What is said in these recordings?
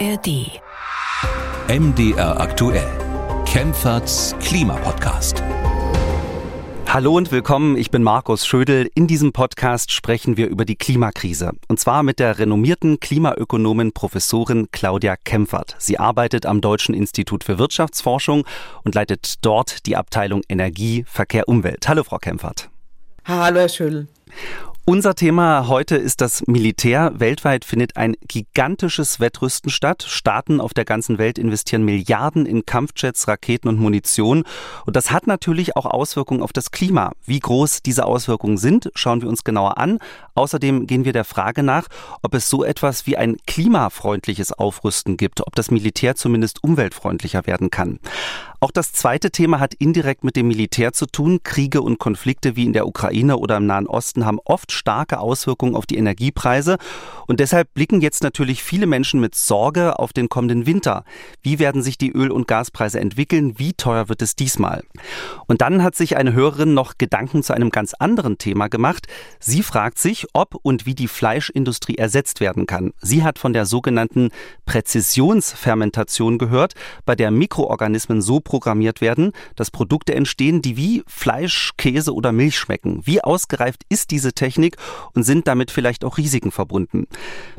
ARD. MDR aktuell. Kempferts Klimapodcast. Hallo und willkommen, ich bin Markus Schödel. In diesem Podcast sprechen wir über die Klimakrise. Und zwar mit der renommierten Klimaökonomin Professorin Claudia Kempfert. Sie arbeitet am Deutschen Institut für Wirtschaftsforschung und leitet dort die Abteilung Energie, Verkehr, Umwelt. Hallo, Frau Kempfert. Hallo, Herr Schödel. Unser Thema heute ist das Militär. Weltweit findet ein gigantisches Wettrüsten statt. Staaten auf der ganzen Welt investieren Milliarden in Kampfjets, Raketen und Munition. Und das hat natürlich auch Auswirkungen auf das Klima. Wie groß diese Auswirkungen sind, schauen wir uns genauer an. Außerdem gehen wir der Frage nach, ob es so etwas wie ein klimafreundliches Aufrüsten gibt, ob das Militär zumindest umweltfreundlicher werden kann. Auch das zweite Thema hat indirekt mit dem Militär zu tun. Kriege und Konflikte wie in der Ukraine oder im Nahen Osten haben oft starke Auswirkungen auf die Energiepreise. Und deshalb blicken jetzt natürlich viele Menschen mit Sorge auf den kommenden Winter. Wie werden sich die Öl- und Gaspreise entwickeln? Wie teuer wird es diesmal? Und dann hat sich eine Hörerin noch Gedanken zu einem ganz anderen Thema gemacht. Sie fragt sich, ob und wie die Fleischindustrie ersetzt werden kann. Sie hat von der sogenannten Präzisionsfermentation gehört, bei der Mikroorganismen so programmiert werden, dass Produkte entstehen, die wie Fleisch, Käse oder Milch schmecken. Wie ausgereift ist diese Technik und sind damit vielleicht auch Risiken verbunden?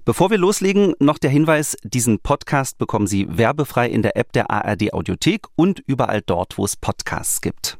Bevor wir loslegen, noch der Hinweis, diesen Podcast bekommen Sie werbefrei in der App der ARD Audiothek und überall dort, wo es Podcasts gibt.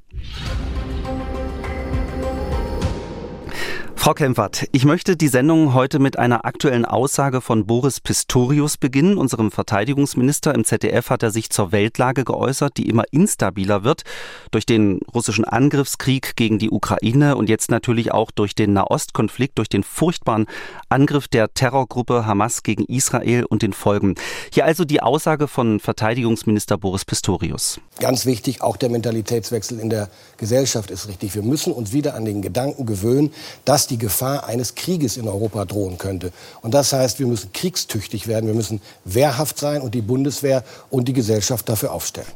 Frau Kempfert, ich möchte die Sendung heute mit einer aktuellen Aussage von Boris Pistorius beginnen, unserem Verteidigungsminister. Im ZDF hat er sich zur Weltlage geäußert, die immer instabiler wird durch den russischen Angriffskrieg gegen die Ukraine und jetzt natürlich auch durch den Nahostkonflikt, durch den furchtbaren Angriff der Terrorgruppe Hamas gegen Israel und den Folgen. Hier also die Aussage von Verteidigungsminister Boris Pistorius. Ganz wichtig, auch der Mentalitätswechsel in der Gesellschaft ist richtig. Wir müssen uns wieder an den Gedanken gewöhnen, dass die Gefahr eines Krieges in Europa drohen könnte. Und das heißt, wir müssen kriegstüchtig werden, wir müssen wehrhaft sein und die Bundeswehr und die Gesellschaft dafür aufstellen.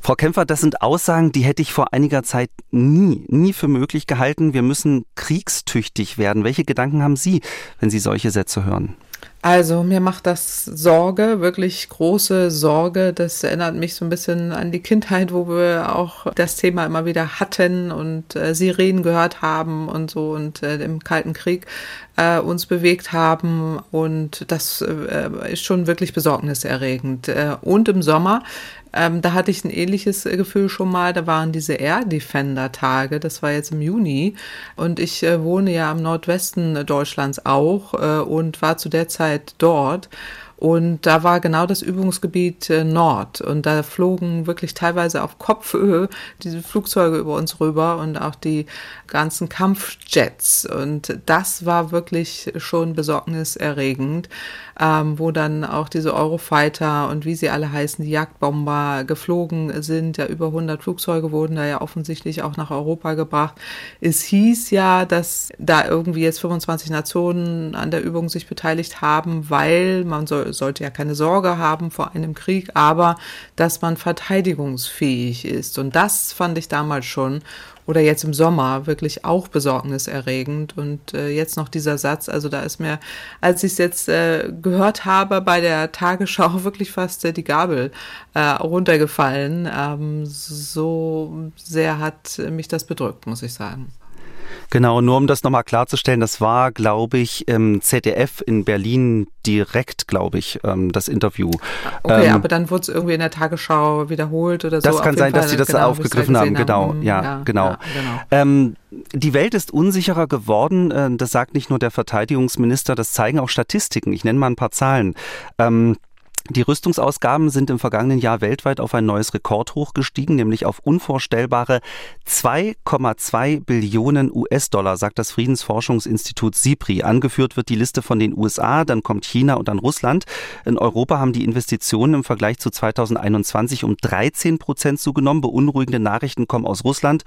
Frau Kämpfer, das sind Aussagen, die hätte ich vor einiger Zeit nie, nie für möglich gehalten. Wir müssen kriegstüchtig werden. Welche Gedanken haben Sie, wenn Sie solche Sätze hören? Also mir macht das Sorge, wirklich große Sorge. Das erinnert mich so ein bisschen an die Kindheit, wo wir auch das Thema immer wieder hatten und äh, Sirenen gehört haben und so und äh, im Kalten Krieg äh, uns bewegt haben. Und das äh, ist schon wirklich besorgniserregend. Äh, und im Sommer ähm, da hatte ich ein ähnliches äh, Gefühl schon mal. Da waren diese Air Defender Tage. Das war jetzt im Juni. Und ich äh, wohne ja im Nordwesten Deutschlands auch äh, und war zu der Zeit dort. Und da war genau das Übungsgebiet äh, Nord. Und da flogen wirklich teilweise auf Kopfhöhe diese Flugzeuge über uns rüber und auch die ganzen Kampfjets. Und das war wirklich schon besorgniserregend, ähm, wo dann auch diese Eurofighter und wie sie alle heißen, die Jagdbomber geflogen sind. Ja, über 100 Flugzeuge wurden da ja offensichtlich auch nach Europa gebracht. Es hieß ja, dass da irgendwie jetzt 25 Nationen an der Übung sich beteiligt haben, weil man soll sollte ja keine Sorge haben vor einem Krieg, aber dass man verteidigungsfähig ist. Und das fand ich damals schon oder jetzt im Sommer wirklich auch besorgniserregend. Und äh, jetzt noch dieser Satz, also da ist mir, als ich es jetzt äh, gehört habe, bei der Tagesschau wirklich fast äh, die Gabel äh, runtergefallen. Ähm, so sehr hat mich das bedrückt, muss ich sagen. Genau, nur um das nochmal klarzustellen, das war, glaube ich, im ZDF in Berlin direkt, glaube ich, ähm, das Interview. Okay, ähm, aber dann wurde es irgendwie in der Tagesschau wiederholt oder so. Das kann sein, Fall, dass sie das genau, aufgegriffen haben, genau, haben. Ja, ja, genau. Ja, genau. Ähm, die Welt ist unsicherer geworden, äh, das sagt nicht nur der Verteidigungsminister, das zeigen auch Statistiken. Ich nenne mal ein paar Zahlen. Ähm, die Rüstungsausgaben sind im vergangenen Jahr weltweit auf ein neues Rekordhoch gestiegen, nämlich auf unvorstellbare 2,2 Billionen US-Dollar, sagt das Friedensforschungsinstitut SIPRI. Angeführt wird die Liste von den USA, dann kommt China und dann Russland. In Europa haben die Investitionen im Vergleich zu 2021 um 13 Prozent zugenommen. Beunruhigende Nachrichten kommen aus Russland.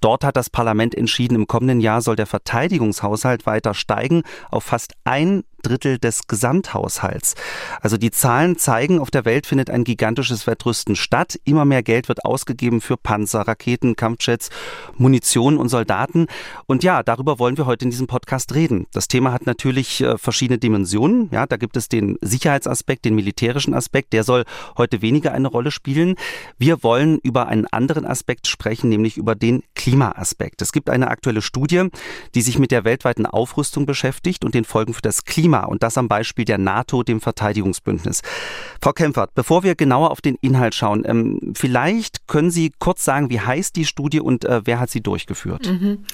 Dort hat das Parlament entschieden, im kommenden Jahr soll der Verteidigungshaushalt weiter steigen auf fast ein Drittel des Gesamthaushalts. Also die Zahlen zeigen, auf der Welt findet ein gigantisches Wettrüsten statt. Immer mehr Geld wird ausgegeben für Panzer, Raketen, Kampfjets, Munition und Soldaten. Und ja, darüber wollen wir heute in diesem Podcast reden. Das Thema hat natürlich äh, verschiedene Dimensionen. Ja, da gibt es den Sicherheitsaspekt, den militärischen Aspekt. Der soll heute weniger eine Rolle spielen. Wir wollen über einen anderen Aspekt sprechen, nämlich über den Klimaaspekt. Es gibt eine aktuelle Studie, die sich mit der weltweiten Aufrüstung beschäftigt und den Folgen für das Klima und das am Beispiel der NATO, dem Verteidigungsbündnis. Frau Kempfert, bevor wir genauer auf den Inhalt schauen, ähm, vielleicht können Sie kurz sagen, wie heißt die Studie und äh, wer hat sie durchgeführt? Mhm.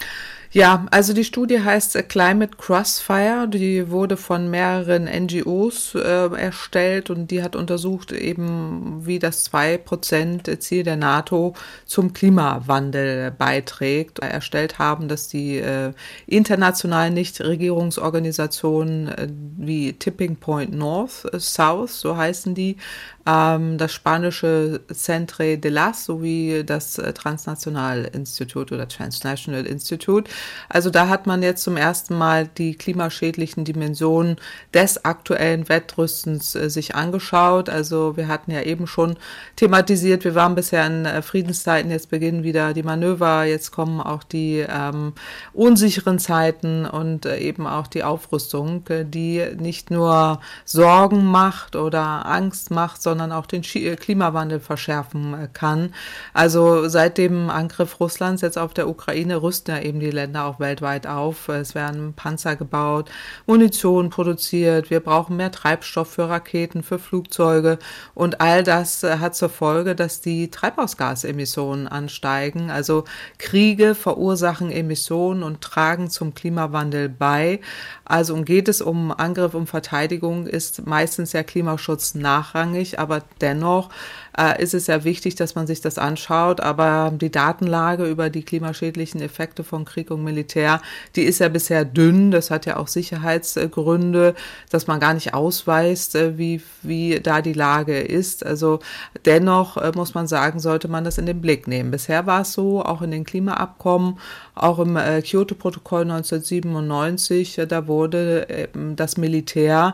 Ja, also die Studie heißt Climate Crossfire. Die wurde von mehreren NGOs äh, erstellt und die hat untersucht eben, wie das 2% Ziel der NATO zum Klimawandel beiträgt. Erstellt haben, dass die äh, internationalen Nichtregierungsorganisationen äh, wie Tipping Point North, äh, South, so heißen die, das spanische Centre de las sowie das äh, Transnational Institut oder Transnational Institute. Also da hat man jetzt zum ersten Mal die klimaschädlichen Dimensionen des aktuellen Wettrüstens äh, sich angeschaut. Also wir hatten ja eben schon thematisiert, wir waren bisher in äh, Friedenszeiten, jetzt beginnen wieder die Manöver, jetzt kommen auch die ähm, unsicheren Zeiten und eben auch die Aufrüstung, die nicht nur Sorgen macht oder Angst macht, sondern sondern auch den äh, Klimawandel verschärfen äh, kann. Also seit dem Angriff Russlands jetzt auf der Ukraine rüsten ja eben die Länder auch weltweit auf. Es werden Panzer gebaut, Munition produziert, wir brauchen mehr Treibstoff für Raketen, für Flugzeuge und all das äh, hat zur Folge, dass die Treibhausgasemissionen ansteigen. Also Kriege verursachen Emissionen und tragen zum Klimawandel bei. Also geht es um Angriff, um Verteidigung, ist meistens ja Klimaschutz nachrangig, aber dennoch äh, ist es ja wichtig, dass man sich das anschaut. Aber die Datenlage über die klimaschädlichen Effekte von Krieg und Militär, die ist ja bisher dünn. Das hat ja auch Sicherheitsgründe, dass man gar nicht ausweist, äh, wie, wie da die Lage ist. Also dennoch äh, muss man sagen, sollte man das in den Blick nehmen. Bisher war es so, auch in den Klimaabkommen, auch im äh, Kyoto-Protokoll 1997, äh, da wurde äh, das Militär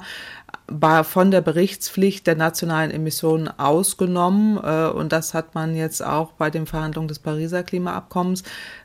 von der Berichtspflicht der nationalen Emissionen ausgenommen. Äh, und das hat man jetzt auch bei den Verhandlungen des Pariser Klimaabkommens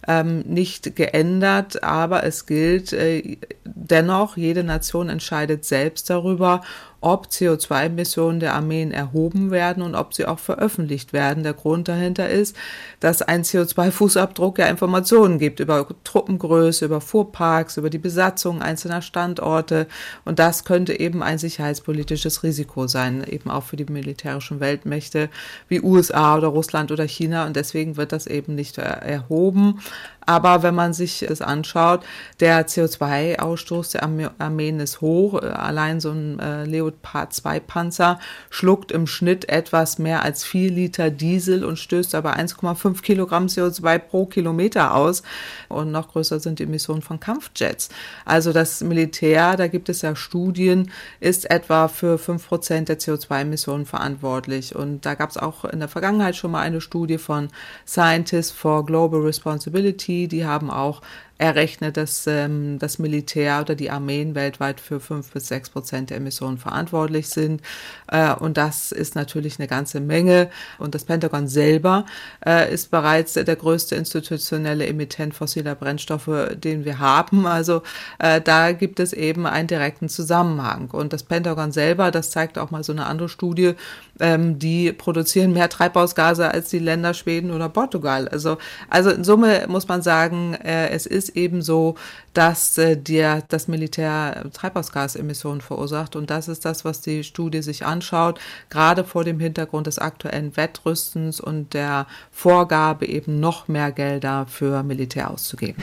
ähm, nicht geändert. Aber es gilt äh, dennoch, jede Nation entscheidet selbst darüber, ob CO2-Emissionen der Armeen erhoben werden und ob sie auch veröffentlicht werden. Der Grund dahinter ist, dass ein CO2-Fußabdruck ja Informationen gibt über Truppengröße, über Fuhrparks, über die Besatzung einzelner Standorte. Und das könnte eben ein sicherheitspolitisches Risiko sein, eben auch für die militärischen Weltmächte wie USA oder Russland oder China. Und deswegen wird das eben nicht erhoben. Aber wenn man sich das anschaut, der CO2-Ausstoß der Armeen ist hoch. Allein so ein äh, Leopard 2 Panzer schluckt im Schnitt etwas mehr als vier Liter Diesel und stößt aber 1,5 Kilogramm CO2 pro Kilometer aus. Und noch größer sind die Emissionen von Kampfjets. Also das Militär, da gibt es ja Studien, ist etwa für fünf Prozent der CO2-Emissionen verantwortlich. Und da gab es auch in der Vergangenheit schon mal eine Studie von Scientists for Global Responsibility die haben auch errechnet, dass ähm, das Militär oder die Armeen weltweit für fünf bis sechs Prozent der Emissionen verantwortlich sind. Äh, und das ist natürlich eine ganze Menge. Und das Pentagon selber äh, ist bereits der größte institutionelle Emittent fossiler Brennstoffe, den wir haben. Also äh, da gibt es eben einen direkten Zusammenhang. Und das Pentagon selber, das zeigt auch mal so eine andere Studie, ähm, die produzieren mehr Treibhausgase als die Länder Schweden oder Portugal. Also, also in Summe muss man sagen, äh, es ist ist eben so, dass äh, der, das Militär Treibhausgasemissionen verursacht. Und das ist das, was die Studie sich anschaut, gerade vor dem Hintergrund des aktuellen Wettrüstens und der Vorgabe, eben noch mehr Gelder für Militär auszugeben.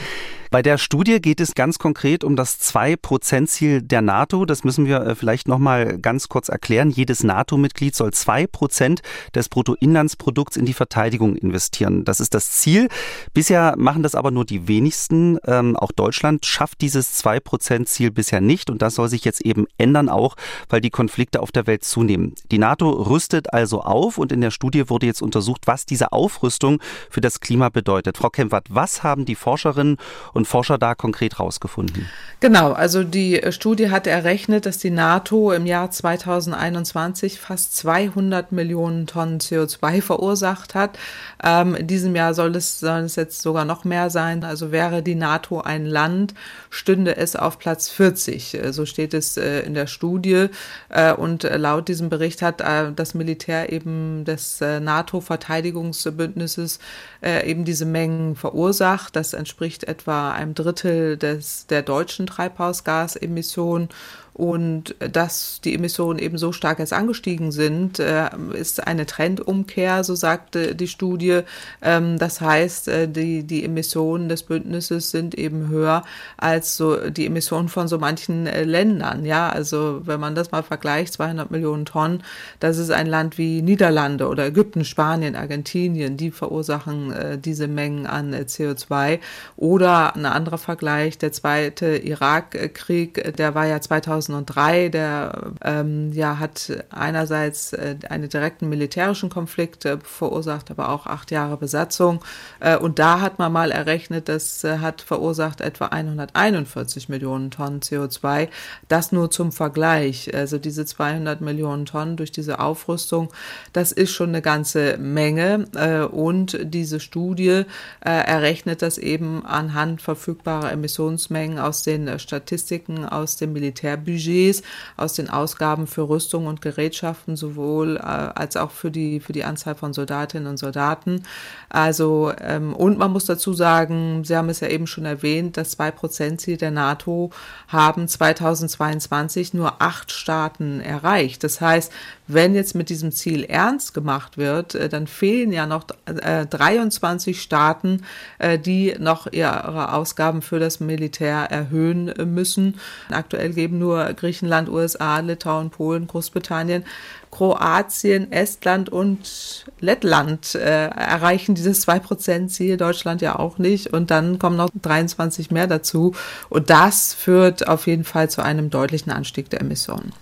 Bei der Studie geht es ganz konkret um das 2-Prozent-Ziel der NATO. Das müssen wir äh, vielleicht nochmal ganz kurz erklären. Jedes NATO-Mitglied soll 2 Prozent des Bruttoinlandsprodukts in die Verteidigung investieren. Das ist das Ziel. Bisher machen das aber nur die wenigsten. Ähm, auch Deutschland schafft dieses 2-Prozent-Ziel bisher nicht. Und das soll sich jetzt eben ändern, auch weil die Konflikte auf der Welt zunehmen. Die NATO rüstet also auf und in der Studie wurde jetzt untersucht, was diese Aufrüstung für das Klima bedeutet. Frau Kempfert, was haben die Forscherinnen und und Forscher da konkret rausgefunden? Genau, also die Studie hat errechnet, dass die NATO im Jahr 2021 fast 200 Millionen Tonnen CO2 verursacht hat. Ähm, in diesem Jahr soll es, soll es jetzt sogar noch mehr sein. Also wäre die NATO ein Land, stünde es auf Platz 40. Äh, so steht es äh, in der Studie. Äh, und laut diesem Bericht hat äh, das Militär eben des äh, NATO-Verteidigungsbündnisses äh, eben diese Mengen verursacht. Das entspricht etwa einem Drittel des, der deutschen Treibhausgasemissionen und dass die Emissionen eben so stark jetzt angestiegen sind, äh, ist eine Trendumkehr, so sagte die Studie. Ähm, das heißt, äh, die, die Emissionen des Bündnisses sind eben höher als so die Emissionen von so manchen äh, Ländern. Ja, also wenn man das mal vergleicht, 200 Millionen Tonnen, das ist ein Land wie Niederlande oder Ägypten, Spanien, Argentinien, die verursachen diese Mengen an CO2. Oder ein anderer Vergleich, der zweite Irakkrieg, der war ja 2000 2003, der ähm, ja hat einerseits äh, einen direkten militärischen Konflikt äh, verursacht, aber auch acht Jahre Besatzung. Äh, und da hat man mal errechnet, das äh, hat verursacht etwa 141 Millionen Tonnen CO2. Das nur zum Vergleich. Also diese 200 Millionen Tonnen durch diese Aufrüstung, das ist schon eine ganze Menge. Äh, und diese Studie äh, errechnet das eben anhand verfügbarer Emissionsmengen aus den Statistiken aus dem Militärbudget Budgets, aus den Ausgaben für Rüstung und Gerätschaften, sowohl äh, als auch für die, für die Anzahl von Soldatinnen und Soldaten. Also, ähm, und man muss dazu sagen, Sie haben es ja eben schon erwähnt, das 2-Prozent-Ziel der NATO haben 2022 nur acht Staaten erreicht. Das heißt, wenn jetzt mit diesem Ziel ernst gemacht wird, äh, dann fehlen ja noch äh, 23 Staaten, äh, die noch ihre Ausgaben für das Militär erhöhen müssen. Aktuell geben nur Griechenland, USA, Litauen, Polen, Großbritannien Kroatien, Estland und Lettland äh, erreichen dieses 2%-Ziel, Deutschland ja auch nicht. Und dann kommen noch 23 mehr dazu. Und das führt auf jeden Fall zu einem deutlichen Anstieg der Emissionen.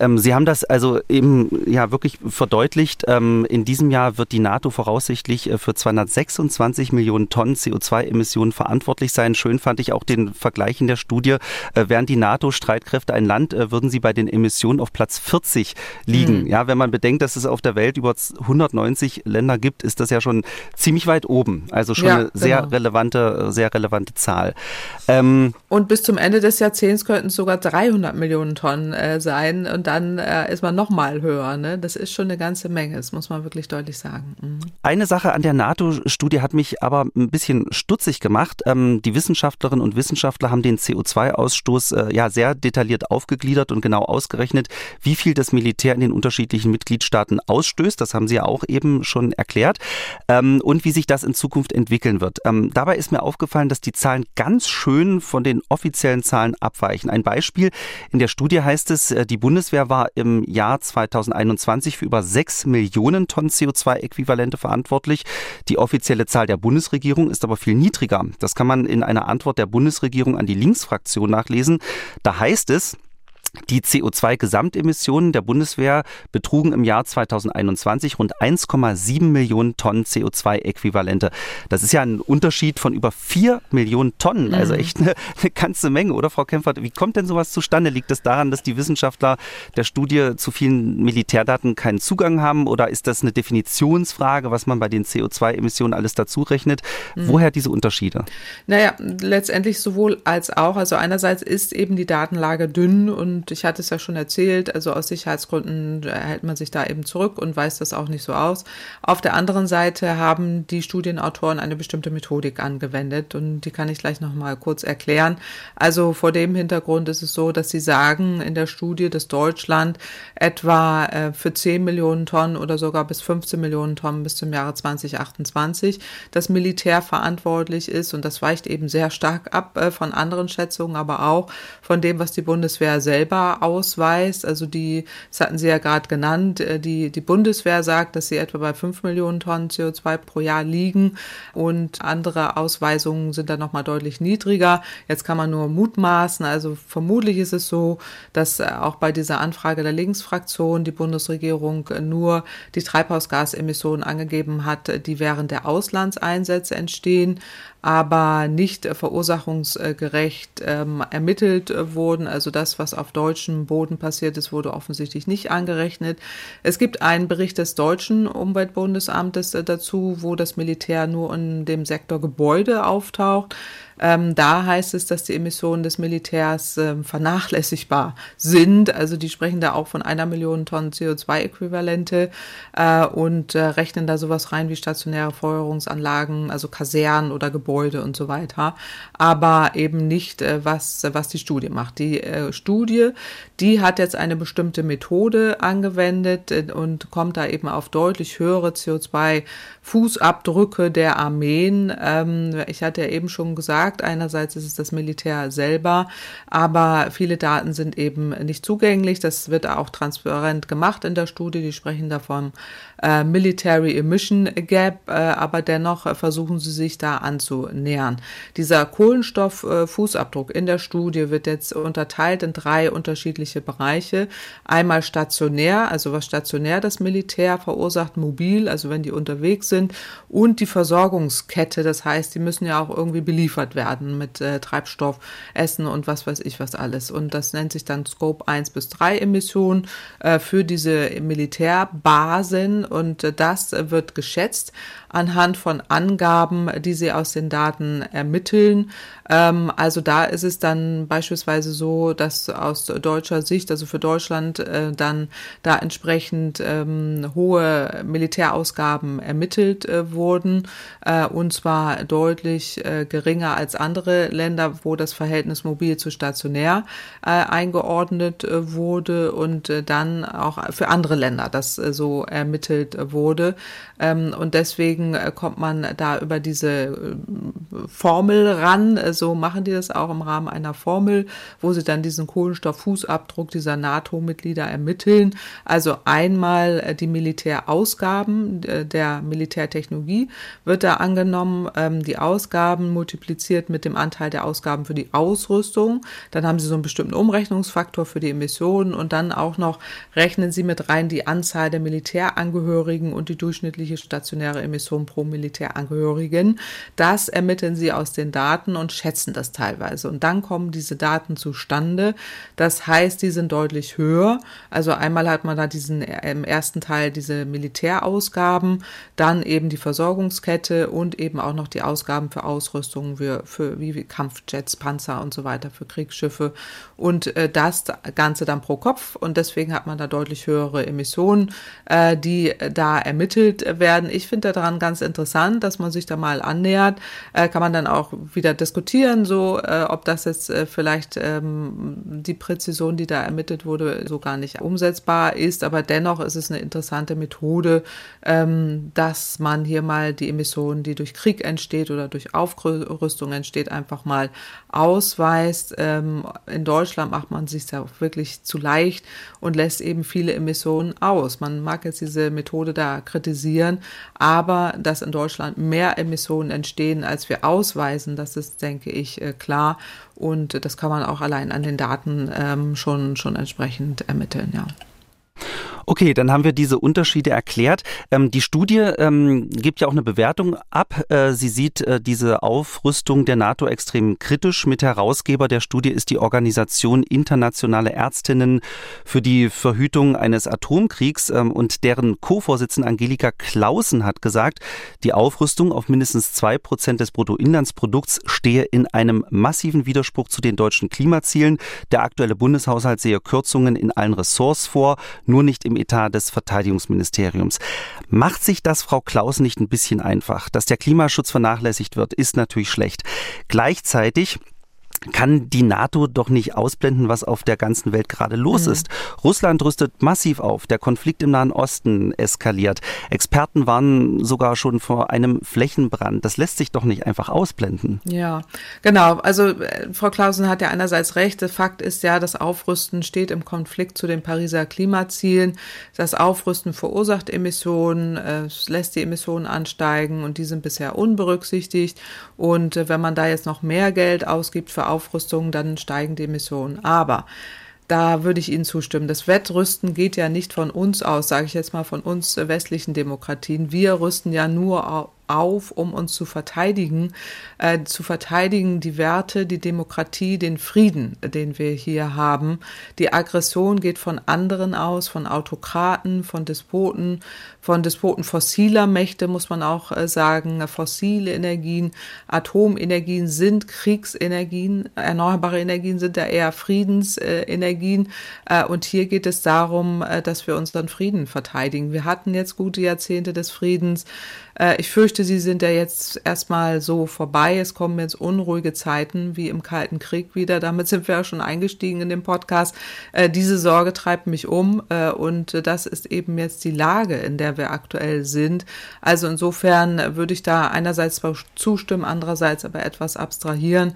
Ähm, Sie haben das also eben ja wirklich verdeutlicht. Ähm, in diesem Jahr wird die NATO voraussichtlich äh, für 226 Millionen Tonnen CO2-Emissionen verantwortlich sein. Schön fand ich auch den Vergleich in der Studie. Äh, wären die NATO-Streitkräfte ein Land, äh, würden sie bei den Emissionen auf Platz 40 liegen. Mhm. Ja, wenn man bedenkt, dass es auf der Welt über 190 Länder gibt, ist das ja schon ziemlich weit oben. Also schon ja, eine sehr genau. relevante, sehr relevante Zahl. Ähm, Und bis zum Ende des Jahrzehnts könnten es sogar 300 Millionen Tonnen äh, sein. Und dann äh, ist man noch mal höher. Ne? Das ist schon eine ganze Menge, das muss man wirklich deutlich sagen. Mhm. Eine Sache an der NATO-Studie hat mich aber ein bisschen stutzig gemacht. Ähm, die Wissenschaftlerinnen und Wissenschaftler haben den CO2-Ausstoß äh, ja sehr detailliert aufgegliedert und genau ausgerechnet, wie viel das Militär in den unterschiedlichen Mitgliedstaaten ausstößt. Das haben Sie ja auch eben schon erklärt. Ähm, und wie sich das in Zukunft entwickeln wird. Ähm, dabei ist mir aufgefallen, dass die Zahlen ganz schön von den offiziellen Zahlen abweichen. Ein Beispiel. In der Studie heißt es, äh, die Bundeswehr Bundeswehr war im Jahr 2021 für über 6 Millionen Tonnen CO2-Äquivalente verantwortlich. Die offizielle Zahl der Bundesregierung ist aber viel niedriger. Das kann man in einer Antwort der Bundesregierung an die Linksfraktion nachlesen. Da heißt es, die CO2-Gesamtemissionen der Bundeswehr betrugen im Jahr 2021 rund 1,7 Millionen Tonnen CO2-Äquivalente. Das ist ja ein Unterschied von über 4 Millionen Tonnen. Also mhm. echt eine, eine, ganze Menge, oder Frau Kempfert? Wie kommt denn sowas zustande? Liegt es das daran, dass die Wissenschaftler der Studie zu vielen Militärdaten keinen Zugang haben? Oder ist das eine Definitionsfrage, was man bei den CO2-Emissionen alles dazu rechnet? Mhm. Woher diese Unterschiede? Naja, letztendlich sowohl als auch. Also einerseits ist eben die Datenlage dünn und ich hatte es ja schon erzählt, also aus Sicherheitsgründen hält man sich da eben zurück und weist das auch nicht so aus. Auf der anderen Seite haben die Studienautoren eine bestimmte Methodik angewendet und die kann ich gleich nochmal kurz erklären. Also vor dem Hintergrund ist es so, dass sie sagen in der Studie, dass Deutschland etwa äh, für 10 Millionen Tonnen oder sogar bis 15 Millionen Tonnen bis zum Jahre 2028 das Militär verantwortlich ist und das weicht eben sehr stark ab äh, von anderen Schätzungen, aber auch von dem, was die Bundeswehr selber selber ausweist. Also die, das hatten Sie ja gerade genannt, äh, die, die Bundeswehr sagt, dass sie etwa bei 5 Millionen Tonnen CO2 pro Jahr liegen und andere Ausweisungen sind dann nochmal deutlich niedriger. Jetzt kann man nur mutmaßen. Also vermutlich ist es so, dass äh, auch bei dieser Anfrage der Linksfraktion die Bundesregierung nur die Treibhausgasemissionen angegeben hat, die während der Auslandseinsätze entstehen. Aber nicht verursachungsgerecht ähm, ermittelt wurden. Also das, was auf deutschem Boden passiert ist, wurde offensichtlich nicht angerechnet. Es gibt einen Bericht des deutschen Umweltbundesamtes dazu, wo das Militär nur in dem Sektor Gebäude auftaucht. Ähm, da heißt es, dass die Emissionen des Militärs ähm, vernachlässigbar sind. Also die sprechen da auch von einer Million Tonnen CO2-Äquivalente äh, und äh, rechnen da sowas rein wie stationäre Feuerungsanlagen, also Kasernen oder Gebäude und so weiter. Aber eben nicht, äh, was, was die Studie macht. Die äh, Studie, die hat jetzt eine bestimmte Methode angewendet äh, und kommt da eben auf deutlich höhere CO2-Fußabdrücke der Armeen. Ähm, ich hatte ja eben schon gesagt. Einerseits ist es das Militär selber, aber viele Daten sind eben nicht zugänglich. Das wird auch transparent gemacht in der Studie. Die sprechen davon äh, Military Emission Gap, äh, aber dennoch versuchen sie sich da anzunähern. Dieser Kohlenstofffußabdruck äh, in der Studie wird jetzt unterteilt in drei unterschiedliche Bereiche. Einmal stationär, also was stationär das Militär verursacht, mobil, also wenn die unterwegs sind, und die Versorgungskette, das heißt, die müssen ja auch irgendwie beliefert werden mit äh, Treibstoff, Essen und was weiß ich was alles. Und das nennt sich dann Scope 1 bis 3 Emissionen äh, für diese Militärbasen und äh, das wird geschätzt anhand von Angaben, die sie aus den Daten ermitteln. Ähm, also da ist es dann beispielsweise so, dass aus deutscher Sicht, also für Deutschland, äh, dann da entsprechend ähm, hohe Militärausgaben ermittelt äh, wurden und zwar deutlich geringer als andere Länder, wo das Verhältnis mobil zu stationär eingeordnet wurde und dann auch für andere Länder das so ermittelt wurde. Ähm, und deswegen kommt man da über diese Formel ran, so machen die das auch im Rahmen einer Formel, wo sie dann diesen Kohlenstofffußabdruck dieser NATO-Mitglieder ermitteln. Also einmal äh, die Militärausgaben äh, der Militärtechnologie wird da angenommen, ähm, die Ausgaben multipliziert mit dem Anteil der Ausgaben für die Ausrüstung. Dann haben sie so einen bestimmten Umrechnungsfaktor für die Emissionen und dann auch noch rechnen sie mit rein die Anzahl der Militärangehörigen und die durchschnittliche stationäre Emission pro Militärangehörigen. Das ermitteln sie aus den Daten und schätzen das teilweise. Und dann kommen diese Daten zustande. Das heißt, die sind deutlich höher. Also einmal hat man da diesen im ersten Teil diese Militärausgaben, dann eben die Versorgungskette und eben auch noch die Ausgaben für Ausrüstung für, für wie Kampfjets, Panzer und so weiter für Kriegsschiffe und äh, das Ganze dann pro Kopf und deswegen hat man da deutlich höhere Emissionen, äh, die da ermittelt werden. Ich finde daran ganz interessant, dass man sich da mal annähert, äh, kann man dann auch wieder diskutieren, so äh, ob das jetzt äh, vielleicht ähm, die Präzision, die da ermittelt wurde, so gar nicht umsetzbar ist. Aber dennoch ist es eine interessante Methode, ähm, dass man hier mal die Emissionen, die durch Krieg entsteht oder durch Aufrüstung entsteht, einfach mal ausweist. Ähm, in Deutschland macht man sich da wirklich zu leicht und lässt eben viele Emissionen aus. Man mag jetzt diese Methode da kritisieren, aber dass in Deutschland mehr Emissionen entstehen, als wir ausweisen, das ist, denke ich, äh, klar. Und das kann man auch allein an den Daten ähm, schon, schon entsprechend ermitteln, ja. Okay, dann haben wir diese Unterschiede erklärt. Ähm, die Studie ähm, gibt ja auch eine Bewertung ab. Äh, sie sieht äh, diese Aufrüstung der NATO extrem kritisch. Mit Herausgeber der Studie ist die Organisation Internationale Ärztinnen für die Verhütung eines Atomkriegs ähm, und deren Co-Vorsitzende Angelika Clausen hat gesagt, die Aufrüstung auf mindestens zwei Prozent des Bruttoinlandsprodukts stehe in einem massiven Widerspruch zu den deutschen Klimazielen. Der aktuelle Bundeshaushalt sehe Kürzungen in allen Ressorts vor, nur nicht im Etat des Verteidigungsministeriums. Macht sich das Frau Klaus nicht ein bisschen einfach? Dass der Klimaschutz vernachlässigt wird, ist natürlich schlecht. Gleichzeitig kann die NATO doch nicht ausblenden, was auf der ganzen Welt gerade los mhm. ist. Russland rüstet massiv auf, der Konflikt im Nahen Osten eskaliert. Experten warnen sogar schon vor einem Flächenbrand. Das lässt sich doch nicht einfach ausblenden. Ja, genau. Also äh, Frau Clausen hat ja einerseits recht. Der Fakt ist ja, das Aufrüsten steht im Konflikt zu den Pariser Klimazielen. Das Aufrüsten verursacht Emissionen, äh, es lässt die Emissionen ansteigen und die sind bisher unberücksichtigt. Und äh, wenn man da jetzt noch mehr Geld ausgibt für Aufrüstung, dann steigen die Emissionen. Aber da würde ich Ihnen zustimmen. Das Wettrüsten geht ja nicht von uns aus, sage ich jetzt mal von uns westlichen Demokratien. Wir rüsten ja nur auf, um uns zu verteidigen, äh, zu verteidigen die Werte, die Demokratie, den Frieden, den wir hier haben. Die Aggression geht von anderen aus, von Autokraten, von Despoten, von Despoten fossiler Mächte, muss man auch äh, sagen. Fossile Energien, Atomenergien sind Kriegsenergien, erneuerbare Energien sind da eher Friedensenergien. Äh, und hier geht es darum, äh, dass wir unseren Frieden verteidigen. Wir hatten jetzt gute Jahrzehnte des Friedens. Äh, ich fürchte, sie sind ja jetzt erstmal so vorbei. Es kommen jetzt unruhige Zeiten wie im Kalten Krieg wieder. Damit sind wir ja schon eingestiegen in den Podcast. Äh, diese Sorge treibt mich um äh, und das ist eben jetzt die Lage, in der wir aktuell sind. Also insofern würde ich da einerseits zustimmen, andererseits aber etwas abstrahieren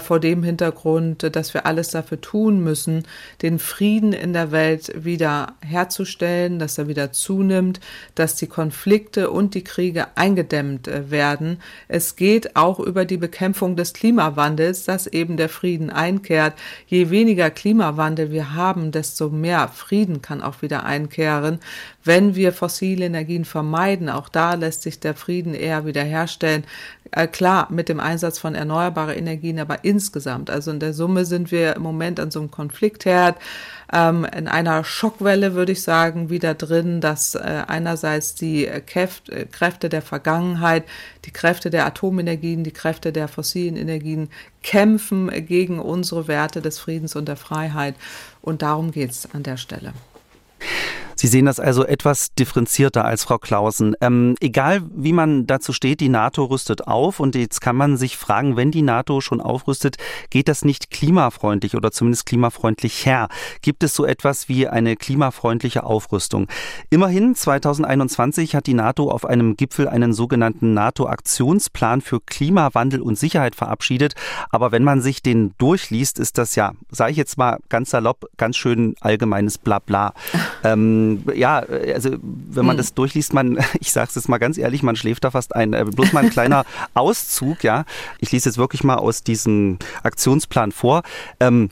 vor dem Hintergrund, dass wir alles dafür tun müssen, den Frieden in der Welt wieder herzustellen, dass er wieder zunimmt, dass die Konflikte und die Kriege Kriege eingedämmt äh, werden. Es geht auch über die Bekämpfung des Klimawandels, dass eben der Frieden einkehrt. Je weniger Klimawandel wir haben, desto mehr Frieden kann auch wieder einkehren. Wenn wir fossile Energien vermeiden, auch da lässt sich der Frieden eher wiederherstellen. Äh, klar, mit dem Einsatz von erneuerbaren Energien, aber insgesamt, also in der Summe sind wir im Moment an so einem Konfliktherd ähm, in einer Schockwelle, würde ich sagen, wieder drin, dass äh, einerseits die Kräfte, äh, Kräfte der Vergangenheit, die Kräfte der Atomenergien, die Kräfte der fossilen Energien kämpfen gegen unsere Werte des Friedens und der Freiheit. Und darum geht es an der Stelle. Sie sehen das also etwas differenzierter als Frau Clausen. Ähm, egal wie man dazu steht, die NATO rüstet auf und jetzt kann man sich fragen, wenn die NATO schon aufrüstet, geht das nicht klimafreundlich oder zumindest klimafreundlich her? Gibt es so etwas wie eine klimafreundliche Aufrüstung? Immerhin 2021 hat die NATO auf einem Gipfel einen sogenannten NATO-Aktionsplan für Klimawandel und Sicherheit verabschiedet. Aber wenn man sich den durchliest, ist das ja, sage ich jetzt mal ganz salopp, ganz schön allgemeines Blabla. ähm, ja, also wenn man hm. das durchliest, man, ich sage es jetzt mal ganz ehrlich, man schläft da fast ein. Äh, bloß mal ein kleiner Auszug, ja. Ich lese jetzt wirklich mal aus diesem Aktionsplan vor. Ähm,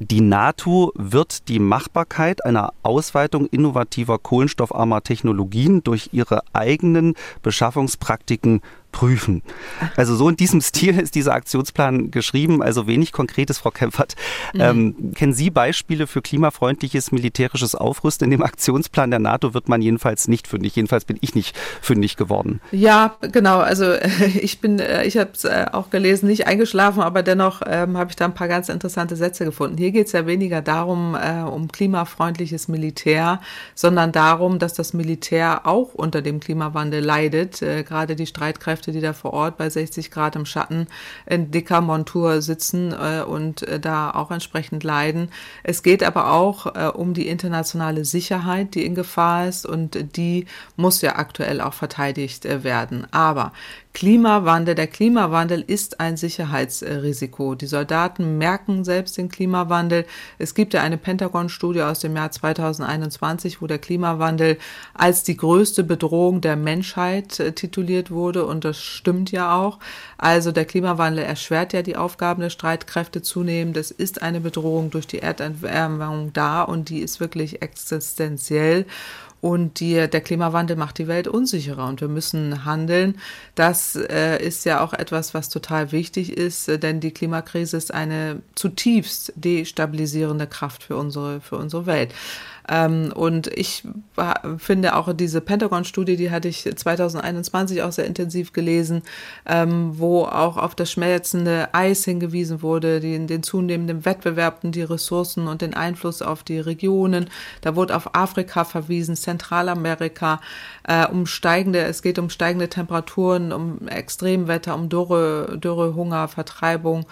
die NATO wird die Machbarkeit einer Ausweitung innovativer kohlenstoffarmer Technologien durch ihre eigenen Beschaffungspraktiken prüfen. Also so in diesem Stil ist dieser Aktionsplan geschrieben, also wenig Konkretes, Frau Kempfert. Mhm. Ähm, kennen Sie Beispiele für klimafreundliches militärisches Aufrüsten? In dem Aktionsplan der NATO wird man jedenfalls nicht fündig. Jedenfalls bin ich nicht fündig geworden. Ja, genau. Also ich bin, äh, ich habe es äh, auch gelesen, nicht eingeschlafen, aber dennoch ähm, habe ich da ein paar ganz interessante Sätze gefunden. Hier geht es ja weniger darum, äh, um klimafreundliches Militär, sondern darum, dass das Militär auch unter dem Klimawandel leidet. Äh, gerade die Streitkräfte Fachkräfte, die da vor Ort bei 60 Grad im Schatten in dicker Montur sitzen äh, und äh, da auch entsprechend leiden. Es geht aber auch äh, um die internationale Sicherheit, die in Gefahr ist und die muss ja aktuell auch verteidigt äh, werden. Aber Klimawandel. Der Klimawandel ist ein Sicherheitsrisiko. Die Soldaten merken selbst den Klimawandel. Es gibt ja eine Pentagon-Studie aus dem Jahr 2021, wo der Klimawandel als die größte Bedrohung der Menschheit äh, tituliert wurde. Und das stimmt ja auch. Also der Klimawandel erschwert ja die Aufgaben der Streitkräfte zunehmend. Es ist eine Bedrohung durch die Erderwärmung da und die ist wirklich existenziell. Und die, der Klimawandel macht die Welt unsicherer und wir müssen handeln. Das äh, ist ja auch etwas, was total wichtig ist, äh, denn die Klimakrise ist eine zutiefst destabilisierende Kraft für unsere, für unsere Welt. Ähm, und ich finde auch diese Pentagon-Studie, die hatte ich 2021 auch sehr intensiv gelesen, ähm, wo auch auf das schmelzende Eis hingewiesen wurde, den, den zunehmenden Wettbewerb und die Ressourcen und den Einfluss auf die Regionen. Da wurde auf Afrika verwiesen, Zentralamerika, äh, um steigende, es geht um steigende Temperaturen, um Extremwetter, um Dürre, Dürre Hunger, Vertreibung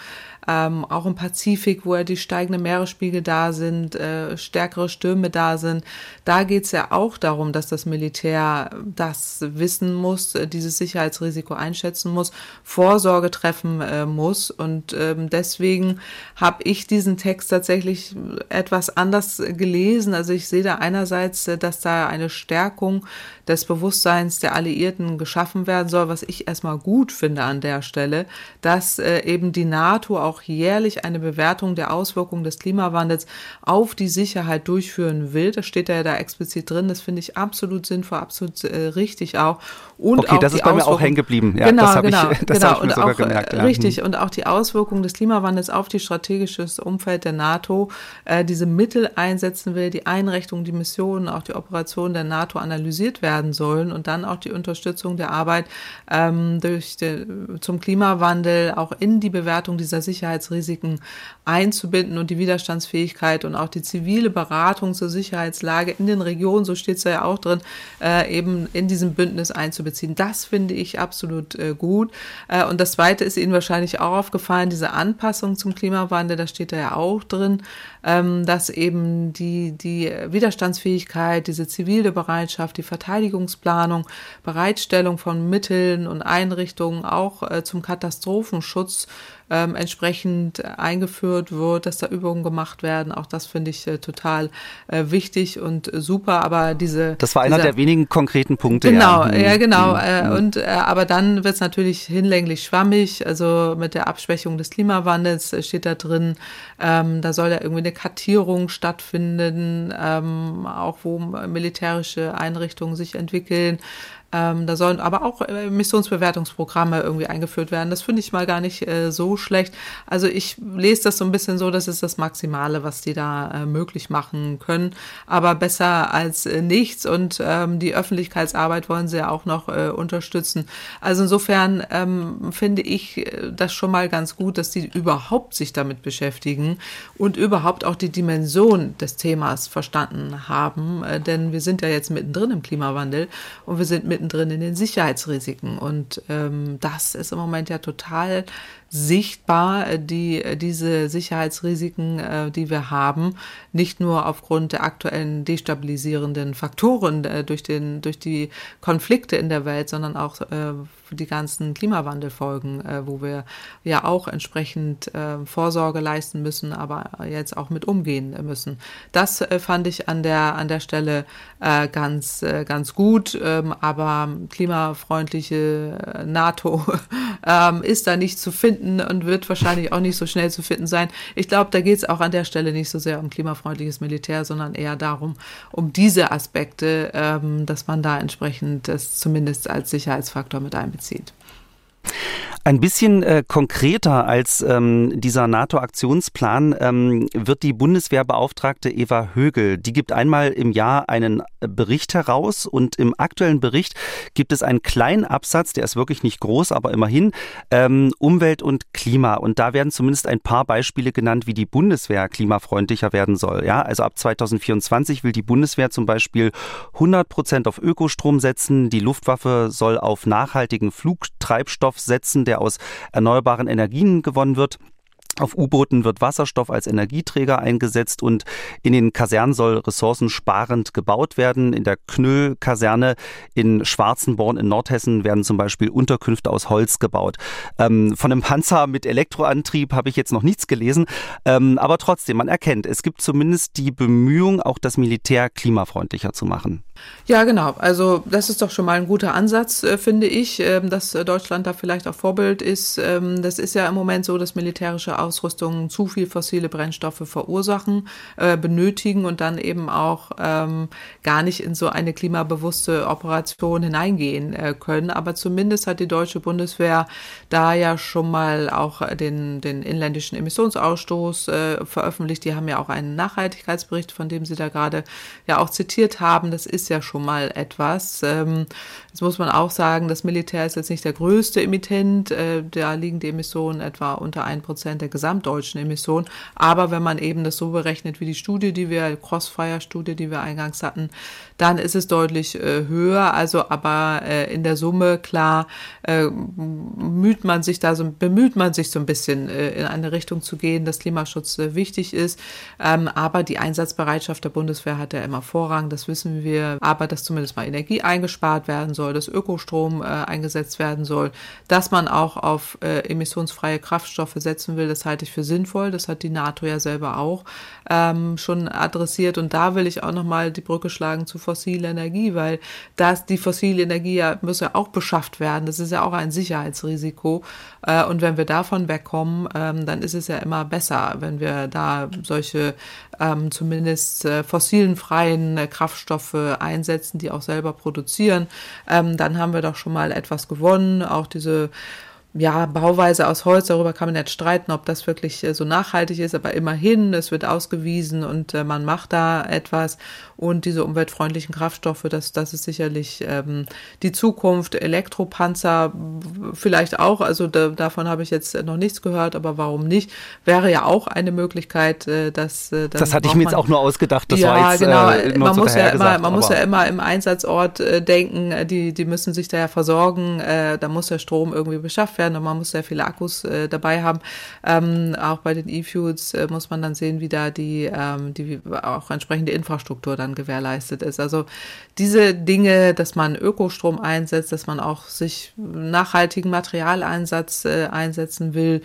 ähm, auch im Pazifik, wo ja die steigenden Meeresspiegel da sind, äh, stärkere Stürme da sind. Da geht es ja auch darum, dass das Militär das wissen muss, äh, dieses Sicherheitsrisiko einschätzen muss, Vorsorge treffen äh, muss. Und ähm, deswegen habe ich diesen Text tatsächlich etwas anders gelesen. Also ich sehe da einerseits, äh, dass da eine Stärkung des Bewusstseins der Alliierten geschaffen werden soll, was ich erstmal gut finde an der Stelle, dass äh, eben die NATO auch jährlich eine Bewertung der Auswirkungen des Klimawandels auf die Sicherheit durchführen will. Das steht ja da explizit drin. Das finde ich absolut sinnvoll, absolut äh, richtig auch. Und okay, auch das ist bei mir auch hängen geblieben. Ja, genau, das genau, ich, das genau. Ich mir und sogar auch, gemerkt. Ja. Richtig. Und auch die Auswirkungen des Klimawandels auf die strategisches Umfeld der NATO, äh, diese Mittel einsetzen will, die Einrichtung, die Missionen, auch die Operationen der NATO analysiert werden sollen und dann auch die Unterstützung der Arbeit ähm, durch die, zum Klimawandel auch in die Bewertung dieser Sicherheitsrisiken einzubinden und die Widerstandsfähigkeit und auch die zivile Beratung zur Sicherheitslage in den Regionen, so steht es ja auch drin, äh, eben in diesem Bündnis einzubeziehen. Das finde ich absolut äh, gut. Äh, und das Zweite ist Ihnen wahrscheinlich auch aufgefallen, diese Anpassung zum Klimawandel, da steht da ja auch drin, ähm, dass eben die, die Widerstandsfähigkeit, diese zivile Bereitschaft, die Verteidigungsplanung, Bereitstellung von Mitteln und Einrichtungen auch äh, zum Katastrophenschutz ähm, entsprechend eingeführt wird, dass da Übungen gemacht werden. Auch das finde ich äh, total äh, wichtig und super. Aber diese das war einer dieser, der wenigen konkreten Punkte. Genau, ja, ja genau. Mhm. Äh, und äh, aber dann wird es natürlich hinlänglich schwammig. Also mit der Abschwächung des Klimawandels äh, steht da drin. Ähm, da soll ja irgendwie eine Kartierung stattfinden, ähm, auch wo militärische Einrichtungen sich entwickeln. Ähm, da sollen aber auch äh, Missionsbewertungsprogramme irgendwie eingeführt werden. Das finde ich mal gar nicht äh, so schlecht. Also ich lese das so ein bisschen so, das ist das Maximale, was die da äh, möglich machen können. Aber besser als äh, nichts und ähm, die Öffentlichkeitsarbeit wollen sie ja auch noch äh, unterstützen. Also insofern ähm, finde ich äh, das schon mal ganz gut, dass die überhaupt sich damit beschäftigen und überhaupt auch die Dimension des Themas verstanden haben. denn wir sind ja jetzt mittendrin im Klimawandel und wir sind mitten mittendrin in den Sicherheitsrisiken. Und ähm, das ist im Moment ja total sichtbar, äh, die, äh, diese Sicherheitsrisiken, äh, die wir haben, nicht nur aufgrund der aktuellen destabilisierenden Faktoren durch, den, durch die Konflikte in der Welt, sondern auch die ganzen Klimawandelfolgen, wo wir ja auch entsprechend Vorsorge leisten müssen, aber jetzt auch mit umgehen müssen. Das fand ich an der, an der Stelle ganz, ganz gut, ähm, aber klimafreundliche NATO ähm, ist da nicht zu finden und wird wahrscheinlich auch nicht so schnell zu finden sein. Ich glaube, da geht es auch an der Stelle nicht so sehr um klimafreundliches Militär, sondern eher darum, um diese Aspekte, ähm, dass man da entsprechend das zumindest als Sicherheitsfaktor mit einbezieht. Ein bisschen äh, konkreter als ähm, dieser NATO-Aktionsplan ähm, wird die Bundeswehrbeauftragte Eva Högel. Die gibt einmal im Jahr einen Bericht heraus und im aktuellen Bericht gibt es einen kleinen Absatz, der ist wirklich nicht groß, aber immerhin ähm, Umwelt und Klima. Und da werden zumindest ein paar Beispiele genannt, wie die Bundeswehr klimafreundlicher werden soll. Ja, also ab 2024 will die Bundeswehr zum Beispiel 100 Prozent auf Ökostrom setzen. Die Luftwaffe soll auf nachhaltigen Flugtreibstoff setzen, der der aus erneuerbaren Energien gewonnen wird. Auf U-Booten wird Wasserstoff als Energieträger eingesetzt und in den Kasernen soll ressourcensparend gebaut werden. In der Knöll-Kaserne in Schwarzenborn in Nordhessen werden zum Beispiel Unterkünfte aus Holz gebaut. Ähm, von einem Panzer mit Elektroantrieb habe ich jetzt noch nichts gelesen, ähm, aber trotzdem, man erkennt, es gibt zumindest die Bemühung, auch das Militär klimafreundlicher zu machen. Ja, genau. Also das ist doch schon mal ein guter Ansatz, äh, finde ich, äh, dass Deutschland da vielleicht auch Vorbild ist. Ähm, das ist ja im Moment so, dass militärische Ausrüstungen zu viel fossile Brennstoffe verursachen, äh, benötigen und dann eben auch ähm, gar nicht in so eine klimabewusste Operation hineingehen äh, können. Aber zumindest hat die deutsche Bundeswehr da ja schon mal auch den, den inländischen Emissionsausstoß äh, veröffentlicht. Die haben ja auch einen Nachhaltigkeitsbericht, von dem Sie da gerade ja auch zitiert haben. Das ist ja schon mal etwas. Ähm, jetzt muss man auch sagen, das Militär ist jetzt nicht der größte Emittent. Äh, da liegen die Emissionen etwa unter ein Prozent der gesamtdeutschen Emissionen. Aber wenn man eben das so berechnet wie die Studie, die wir, Crossfire-Studie, die wir eingangs hatten, dann ist es deutlich äh, höher. Also aber äh, in der Summe, klar, äh, müht man sich da so, bemüht man sich so ein bisschen in eine Richtung zu gehen, dass Klimaschutz wichtig ist. Ähm, aber die Einsatzbereitschaft der Bundeswehr hat ja immer Vorrang, das wissen wir aber dass zumindest mal Energie eingespart werden soll, dass Ökostrom äh, eingesetzt werden soll, dass man auch auf äh, emissionsfreie Kraftstoffe setzen will, das halte ich für sinnvoll. Das hat die NATO ja selber auch ähm, schon adressiert. Und da will ich auch nochmal die Brücke schlagen zu fossiler Energie, weil das, die fossile Energie ja, muss ja auch beschafft werden. Das ist ja auch ein Sicherheitsrisiko. Äh, und wenn wir davon wegkommen, ähm, dann ist es ja immer besser, wenn wir da solche ähm, zumindest äh, fossilenfreien äh, Kraftstoffe einsetzen, die auch selber produzieren. Ähm, dann haben wir doch schon mal etwas gewonnen. Auch diese ja, Bauweise aus Holz, darüber kann man jetzt streiten, ob das wirklich äh, so nachhaltig ist, aber immerhin, es wird ausgewiesen und äh, man macht da etwas. Und diese umweltfreundlichen Kraftstoffe, das, das ist sicherlich ähm, die Zukunft. Elektropanzer vielleicht auch, also da, davon habe ich jetzt noch nichts gehört, aber warum nicht? Wäre ja auch eine Möglichkeit, äh, dass. Äh, das hatte ich mir jetzt auch nur ausgedacht. Das ja, jetzt, genau. Äh, man muss ja immer, man muss ja immer im Einsatzort äh, denken, die, die müssen sich da ja versorgen, äh, da muss der Strom irgendwie beschafft werden werden und man muss sehr viele Akkus äh, dabei haben. Ähm, auch bei den E-Fuels äh, muss man dann sehen, wie da die, ähm, die auch entsprechende Infrastruktur dann gewährleistet ist. Also diese Dinge, dass man Ökostrom einsetzt, dass man auch sich nachhaltigen Materialeinsatz äh, einsetzen will.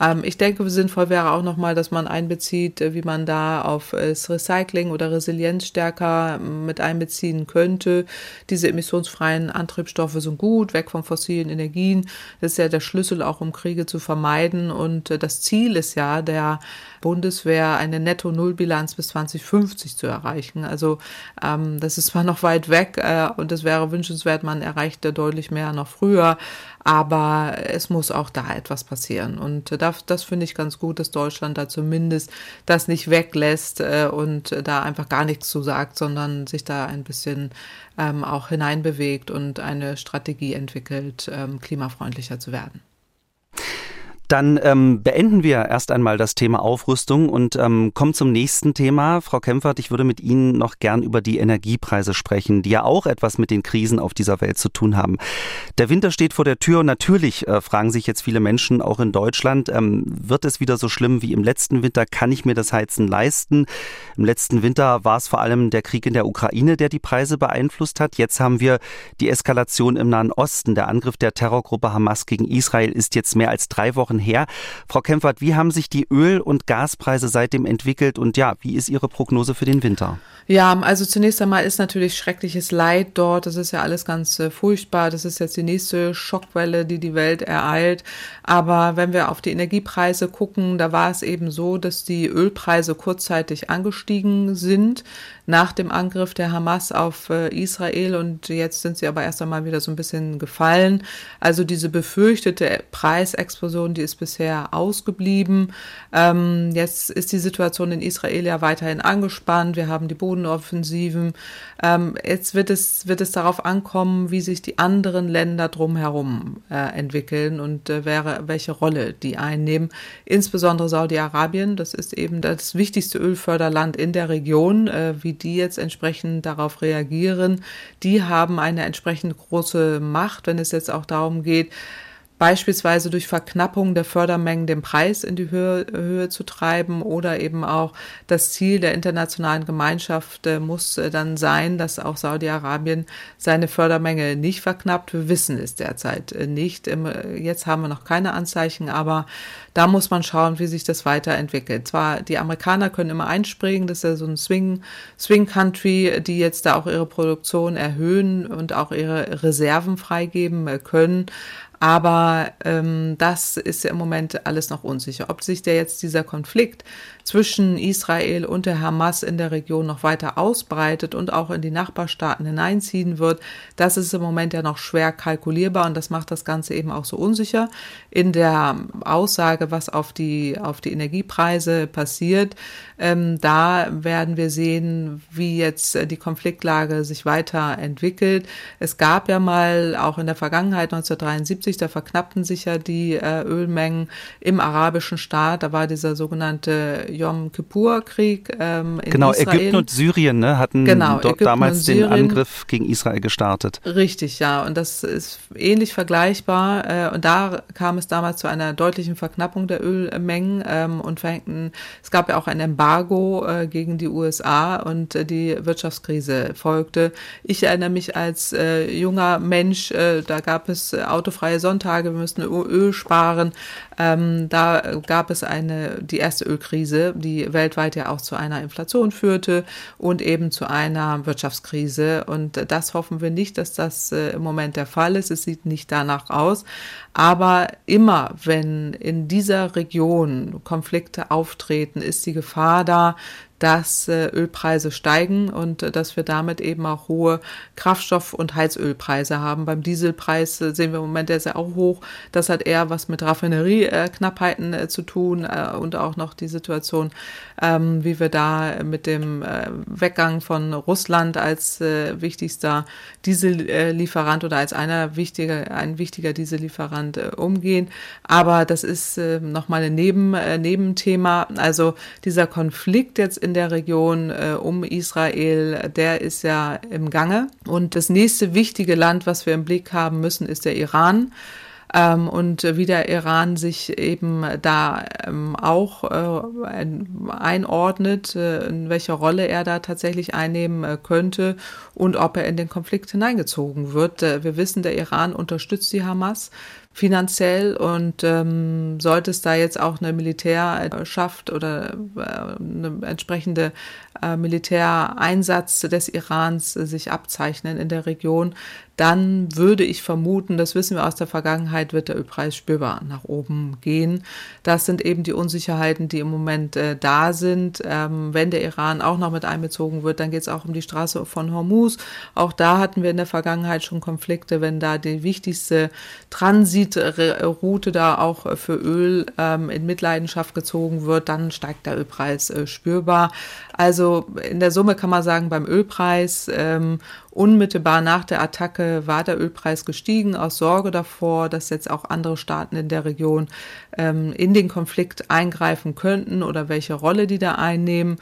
Ähm, ich denke, sinnvoll wäre auch nochmal, dass man einbezieht, äh, wie man da auf äh, das Recycling oder Resilienz stärker mit einbeziehen könnte. Diese emissionsfreien Antriebsstoffe sind gut, weg von fossilen Energien. Das ist ja der Schlüssel auch, um Kriege zu vermeiden. Und äh, das Ziel ist ja der Bundeswehr, eine Netto-Null-Bilanz bis 2050 zu erreichen. Also ähm, das ist zwar noch weit weg äh, und es wäre wünschenswert, man erreicht deutlich mehr noch früher, aber es muss auch da etwas passieren. Und äh, das, das finde ich ganz gut, dass Deutschland da zumindest das nicht weglässt äh, und da einfach gar nichts zu sagt, sondern sich da ein bisschen ähm, auch hineinbewegt und eine Strategie entwickelt, ähm, klimafreundlicher zu werden. Dann ähm, beenden wir erst einmal das Thema Aufrüstung und ähm, kommen zum nächsten Thema. Frau Kempfert, ich würde mit Ihnen noch gern über die Energiepreise sprechen, die ja auch etwas mit den Krisen auf dieser Welt zu tun haben. Der Winter steht vor der Tür natürlich äh, fragen sich jetzt viele Menschen auch in Deutschland, ähm, wird es wieder so schlimm wie im letzten Winter? Kann ich mir das Heizen leisten? Im letzten Winter war es vor allem der Krieg in der Ukraine, der die Preise beeinflusst hat. Jetzt haben wir die Eskalation im Nahen Osten. Der Angriff der Terrorgruppe Hamas gegen Israel ist jetzt mehr als drei Wochen Wochen her. Frau Kempfert, wie haben sich die Öl- und Gaspreise seitdem entwickelt und ja, wie ist Ihre Prognose für den Winter? Ja, also zunächst einmal ist natürlich schreckliches Leid dort. Das ist ja alles ganz äh, furchtbar. Das ist jetzt die nächste Schockwelle, die die Welt ereilt. Aber wenn wir auf die Energiepreise gucken, da war es eben so, dass die Ölpreise kurzzeitig angestiegen sind nach dem Angriff der Hamas auf äh, Israel und jetzt sind sie aber erst einmal wieder so ein bisschen gefallen. Also diese befürchtete Preisexplosion, die ist bisher ausgeblieben. Ähm, jetzt ist die Situation in Israel ja weiterhin angespannt. Wir haben die Bodenoffensiven. Ähm, jetzt wird es, wird es darauf ankommen, wie sich die anderen Länder drumherum äh, entwickeln und äh, wäre, welche Rolle die einnehmen. Insbesondere Saudi-Arabien, das ist eben das wichtigste Ölförderland in der Region, äh, wie die jetzt entsprechend darauf reagieren. Die haben eine entsprechend große Macht, wenn es jetzt auch darum geht, beispielsweise durch Verknappung der Fördermengen den Preis in die Höhe, Höhe zu treiben oder eben auch das Ziel der internationalen Gemeinschaft äh, muss äh, dann sein, dass auch Saudi-Arabien seine Fördermenge nicht verknappt. Wir wissen es derzeit äh, nicht. Jetzt haben wir noch keine Anzeichen, aber da muss man schauen, wie sich das weiterentwickelt. Zwar die Amerikaner können immer einspringen, das ist ja so ein Swing, Swing Country, die jetzt da auch ihre Produktion erhöhen und auch ihre Reserven freigeben können. Aber ähm, das ist ja im Moment alles noch unsicher. Ob sich der jetzt dieser Konflikt zwischen Israel und der Hamas in der Region noch weiter ausbreitet und auch in die Nachbarstaaten hineinziehen wird, das ist im Moment ja noch schwer kalkulierbar und das macht das Ganze eben auch so unsicher. In der Aussage, was auf die, auf die Energiepreise passiert, ähm, da werden wir sehen, wie jetzt die Konfliktlage sich weiterentwickelt. Es gab ja mal auch in der Vergangenheit 1973 plötzlich, da verknappten sich ja die äh, Ölmengen im arabischen Staat. Da war dieser sogenannte Yom Kippur-Krieg. Ähm, genau, Israel. Ägypten und Syrien ne, hatten genau, dort Ägypten damals den Angriff gegen Israel gestartet. Richtig, ja. Und das ist ähnlich vergleichbar. Äh, und da kam es damals zu einer deutlichen Verknappung der Ölmengen ähm, und verhängten, es gab ja auch ein Embargo äh, gegen die USA und äh, die Wirtschaftskrise folgte. Ich erinnere mich als äh, junger Mensch, äh, da gab es äh, autofreie Sonntage, wir müssten Öl sparen. Ähm, da gab es eine, die erste Ölkrise, die weltweit ja auch zu einer Inflation führte und eben zu einer Wirtschaftskrise. Und das hoffen wir nicht, dass das äh, im Moment der Fall ist. Es sieht nicht danach aus. Aber immer, wenn in dieser Region Konflikte auftreten, ist die Gefahr da, dass äh, Ölpreise steigen und äh, dass wir damit eben auch hohe Kraftstoff- und Heizölpreise haben. Beim Dieselpreis äh, sehen wir im Moment, der ist ja auch hoch. Das hat eher was mit Raffinerieknappheiten zu tun und auch noch die Situation, ähm, wie wir da mit dem Weggang von Russland als wichtigster Diesellieferant oder als einer wichtiger, ein wichtiger Diesellieferant umgehen. Aber das ist nochmal ein Neben, Nebenthema. Also dieser Konflikt jetzt in der Region äh, um Israel, der ist ja im Gange. Und das nächste wichtige Land, was wir im Blick haben müssen, ist der Iran ähm, und wie der Iran sich eben da ähm, auch äh, einordnet, äh, in welcher Rolle er da tatsächlich einnehmen äh, könnte und ob er in den Konflikt hineingezogen wird. Äh, wir wissen, der Iran unterstützt die Hamas finanziell und ähm, sollte es da jetzt auch eine Militärschaft oder äh, eine entsprechende äh, Militäreinsatz des Irans äh, sich abzeichnen in der Region, dann würde ich vermuten, das wissen wir aus der Vergangenheit, wird der Ölpreis spürbar nach oben gehen. Das sind eben die Unsicherheiten, die im Moment äh, da sind. Ähm, wenn der Iran auch noch mit einbezogen wird, dann geht es auch um die Straße von Hormuz. Auch da hatten wir in der Vergangenheit schon Konflikte, wenn da die wichtigste Transitroute da auch für Öl ähm, in Mitleidenschaft gezogen wird, dann steigt der Ölpreis äh, spürbar. Also in der Summe kann man sagen, beim Ölpreis ähm, unmittelbar nach der Attacke war der Ölpreis gestiegen aus Sorge davor, dass jetzt auch andere Staaten in der Region ähm, in den Konflikt eingreifen könnten oder welche Rolle die da einnehmen.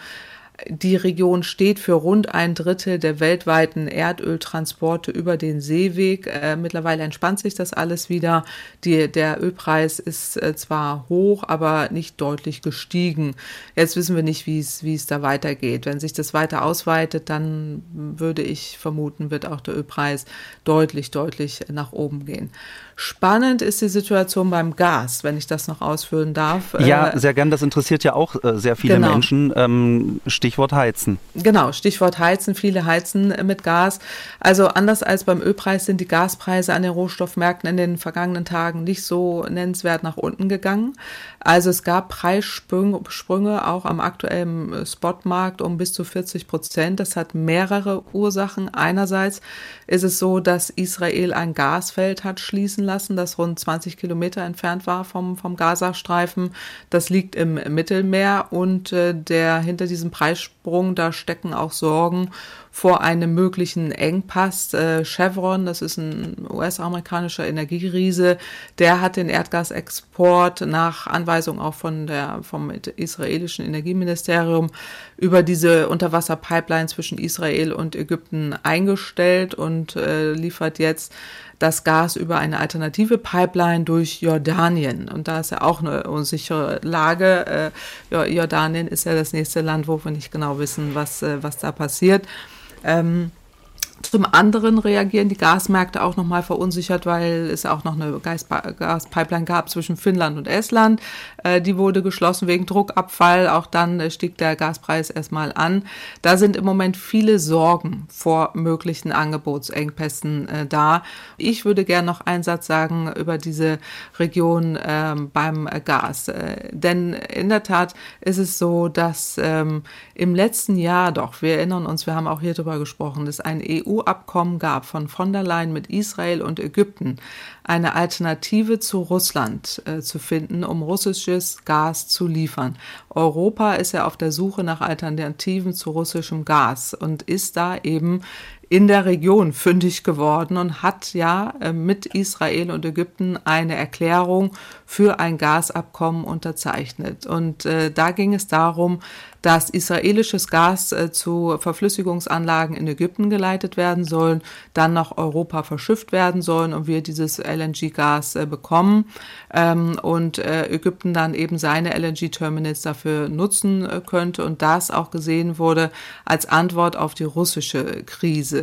Die Region steht für rund ein Drittel der weltweiten Erdöltransporte über den Seeweg. Äh, mittlerweile entspannt sich das alles wieder. Die, der Ölpreis ist äh, zwar hoch, aber nicht deutlich gestiegen. Jetzt wissen wir nicht, wie es, da weitergeht. Wenn sich das weiter ausweitet, dann würde ich vermuten, wird auch der Ölpreis deutlich, deutlich nach oben gehen. Spannend ist die Situation beim Gas, wenn ich das noch ausführen darf. Ja, äh, sehr gern. Das interessiert ja auch äh, sehr viele genau. Menschen. Ähm, Stichwort Heizen. Genau, Stichwort Heizen. Viele heizen mit Gas. Also anders als beim Ölpreis sind die Gaspreise an den Rohstoffmärkten in den vergangenen Tagen nicht so nennenswert nach unten gegangen. Also es gab Preissprünge auch am aktuellen Spotmarkt um bis zu 40 Prozent. Das hat mehrere Ursachen. Einerseits ist es so, dass Israel ein Gasfeld hat schließen lassen, das rund 20 Kilometer entfernt war vom, vom Gazastreifen. Das liegt im Mittelmeer und äh, der hinter diesem Preissprung, da stecken auch Sorgen vor einem möglichen Engpass. Äh, Chevron, das ist ein US-amerikanischer Energieriese, der hat den Erdgasexport nach Anweisung auch von der, vom israelischen Energieministerium über diese Unterwasserpipeline zwischen Israel und Ägypten eingestellt und äh, liefert jetzt das Gas über eine alternative Pipeline durch Jordanien. Und da ist ja auch eine unsichere Lage. Äh, Jordanien ist ja das nächste Land, wo wir nicht genau wissen, was, äh, was da passiert. Ähm, zum anderen reagieren die Gasmärkte auch nochmal verunsichert, weil es auch noch eine Gaspipeline gab zwischen Finnland und Estland. Äh, die wurde geschlossen wegen Druckabfall. Auch dann äh, stieg der Gaspreis erstmal an. Da sind im Moment viele Sorgen vor möglichen Angebotsengpässen äh, da. Ich würde gerne noch einen Satz sagen über diese Region ähm, beim Gas. Denn in der Tat ist es so, dass ähm, im letzten Jahr doch, wir erinnern uns, wir haben auch hier drüber gesprochen, dass ein EU EU-Abkommen gab von von der Leyen mit Israel und Ägypten, eine Alternative zu Russland äh, zu finden, um russisches Gas zu liefern. Europa ist ja auf der Suche nach Alternativen zu russischem Gas und ist da eben in der Region fündig geworden und hat ja äh, mit Israel und Ägypten eine Erklärung für ein Gasabkommen unterzeichnet. Und äh, da ging es darum, dass israelisches Gas äh, zu Verflüssigungsanlagen in Ägypten geleitet werden soll, dann nach Europa verschifft werden sollen und wir dieses LNG-Gas äh, bekommen ähm, und äh, Ägypten dann eben seine LNG-Terminals dafür nutzen äh, könnte und das auch gesehen wurde als Antwort auf die russische Krise.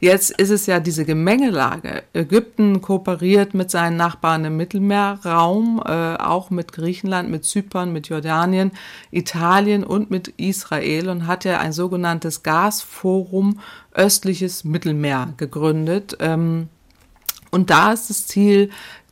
Jetzt ist es ja diese Gemengelage. Ägypten kooperiert mit seinen Nachbarn im Mittelmeerraum, äh, auch mit Griechenland, mit Zypern, mit Jordanien, Italien und mit Israel und hat ja ein sogenanntes Gasforum östliches Mittelmeer gegründet. Ähm, und da ist das Ziel,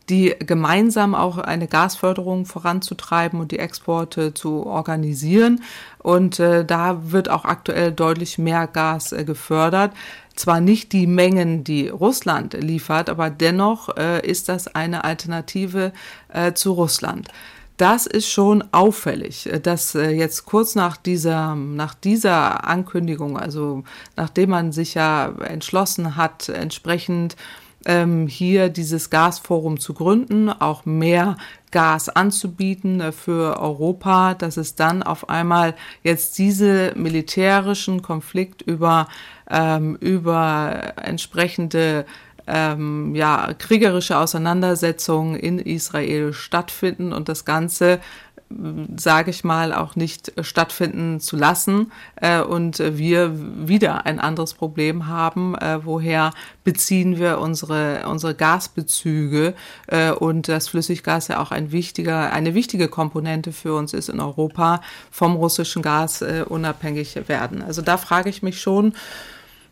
die gemeinsam auch eine Gasförderung voranzutreiben und die Exporte zu organisieren. Und äh, da wird auch aktuell deutlich mehr Gas äh, gefördert. Zwar nicht die Mengen, die Russland liefert, aber dennoch äh, ist das eine Alternative äh, zu Russland. Das ist schon auffällig, äh, dass äh, jetzt kurz nach dieser, nach dieser Ankündigung, also nachdem man sich ja entschlossen hat, entsprechend ähm, hier dieses Gasforum zu gründen, auch mehr Gas anzubieten äh, für Europa, dass es dann auf einmal jetzt diese militärischen Konflikt über, ähm, über entsprechende ähm, ja, kriegerische Auseinandersetzungen in Israel stattfinden und das Ganze sage ich mal, auch nicht stattfinden zu lassen äh, und wir wieder ein anderes Problem haben, äh, woher beziehen wir unsere, unsere Gasbezüge äh, und das Flüssiggas ja auch ein wichtiger, eine wichtige Komponente für uns ist in Europa, vom russischen Gas äh, unabhängig werden. Also da frage ich mich schon,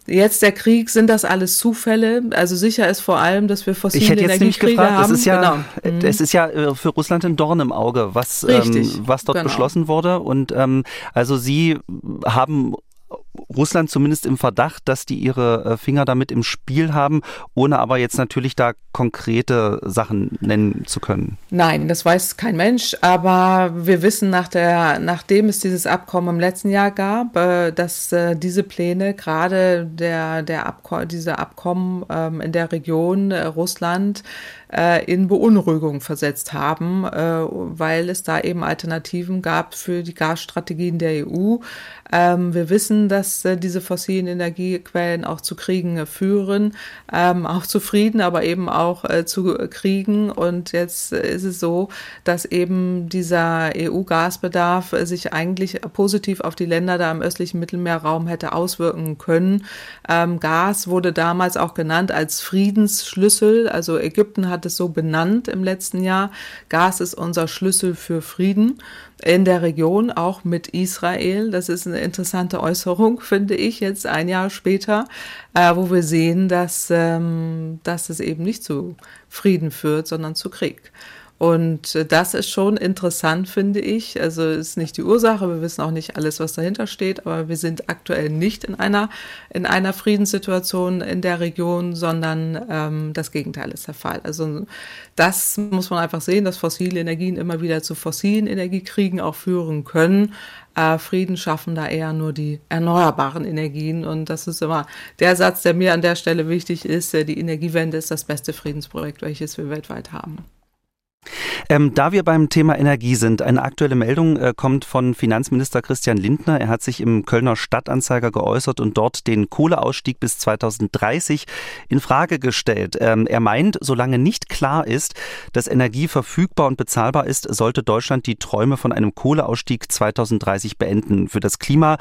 Jetzt der Krieg, sind das alles Zufälle? Also sicher ist vor allem, dass wir fossile ich hätte jetzt Energiekriege gefragt, haben. Es ist ja, genau. es ist ja äh, für Russland ein Dorn im Auge, was, ähm, was dort genau. beschlossen wurde. Und ähm, also Sie haben Russland zumindest im Verdacht, dass die ihre äh, Finger damit im Spiel haben, ohne aber jetzt natürlich da konkrete Sachen nennen zu können. Nein, das weiß kein Mensch, aber wir wissen nach der, nachdem es dieses Abkommen im letzten Jahr gab, äh, dass äh, diese Pläne, gerade der, der Abko diese Abkommen ähm, in der Region Russland, in Beunruhigung versetzt haben, weil es da eben Alternativen gab für die Gasstrategien der EU. Ähm, wir wissen, dass diese fossilen Energiequellen auch zu Kriegen führen, ähm, auch zu Frieden, aber eben auch äh, zu Kriegen. Und jetzt ist es so, dass eben dieser EU-Gasbedarf sich eigentlich positiv auf die Länder da im östlichen Mittelmeerraum hätte auswirken können. Ähm, Gas wurde damals auch genannt als Friedensschlüssel. Also Ägypten hat es so benannt im letzten Jahr. Gas ist unser Schlüssel für Frieden in der Region, auch mit Israel. Das ist eine interessante Äußerung, finde ich, jetzt ein Jahr später, äh, wo wir sehen, dass, ähm, dass es eben nicht zu Frieden führt, sondern zu Krieg. Und äh, das ist schon interessant, finde ich. Also ist nicht die Ursache. Wir wissen auch nicht alles, was dahinter steht. Aber wir sind aktuell nicht in einer, in einer Friedenssituation in der Region, sondern ähm, das Gegenteil ist der Fall. Also das muss man einfach sehen, dass fossile Energien immer wieder zu fossilen Energiekriegen auch führen können. Äh, Frieden schaffen da eher nur die erneuerbaren Energien. Und das ist immer der Satz, der mir an der Stelle wichtig ist. Äh, die Energiewende ist das beste Friedensprojekt, welches wir weltweit haben. Ähm, da wir beim Thema Energie sind, eine aktuelle Meldung äh, kommt von Finanzminister Christian Lindner. Er hat sich im Kölner Stadtanzeiger geäußert und dort den Kohleausstieg bis 2030 in Frage gestellt. Ähm, er meint, solange nicht klar ist, dass Energie verfügbar und bezahlbar ist, sollte Deutschland die Träume von einem Kohleausstieg 2030 beenden. Für das Klima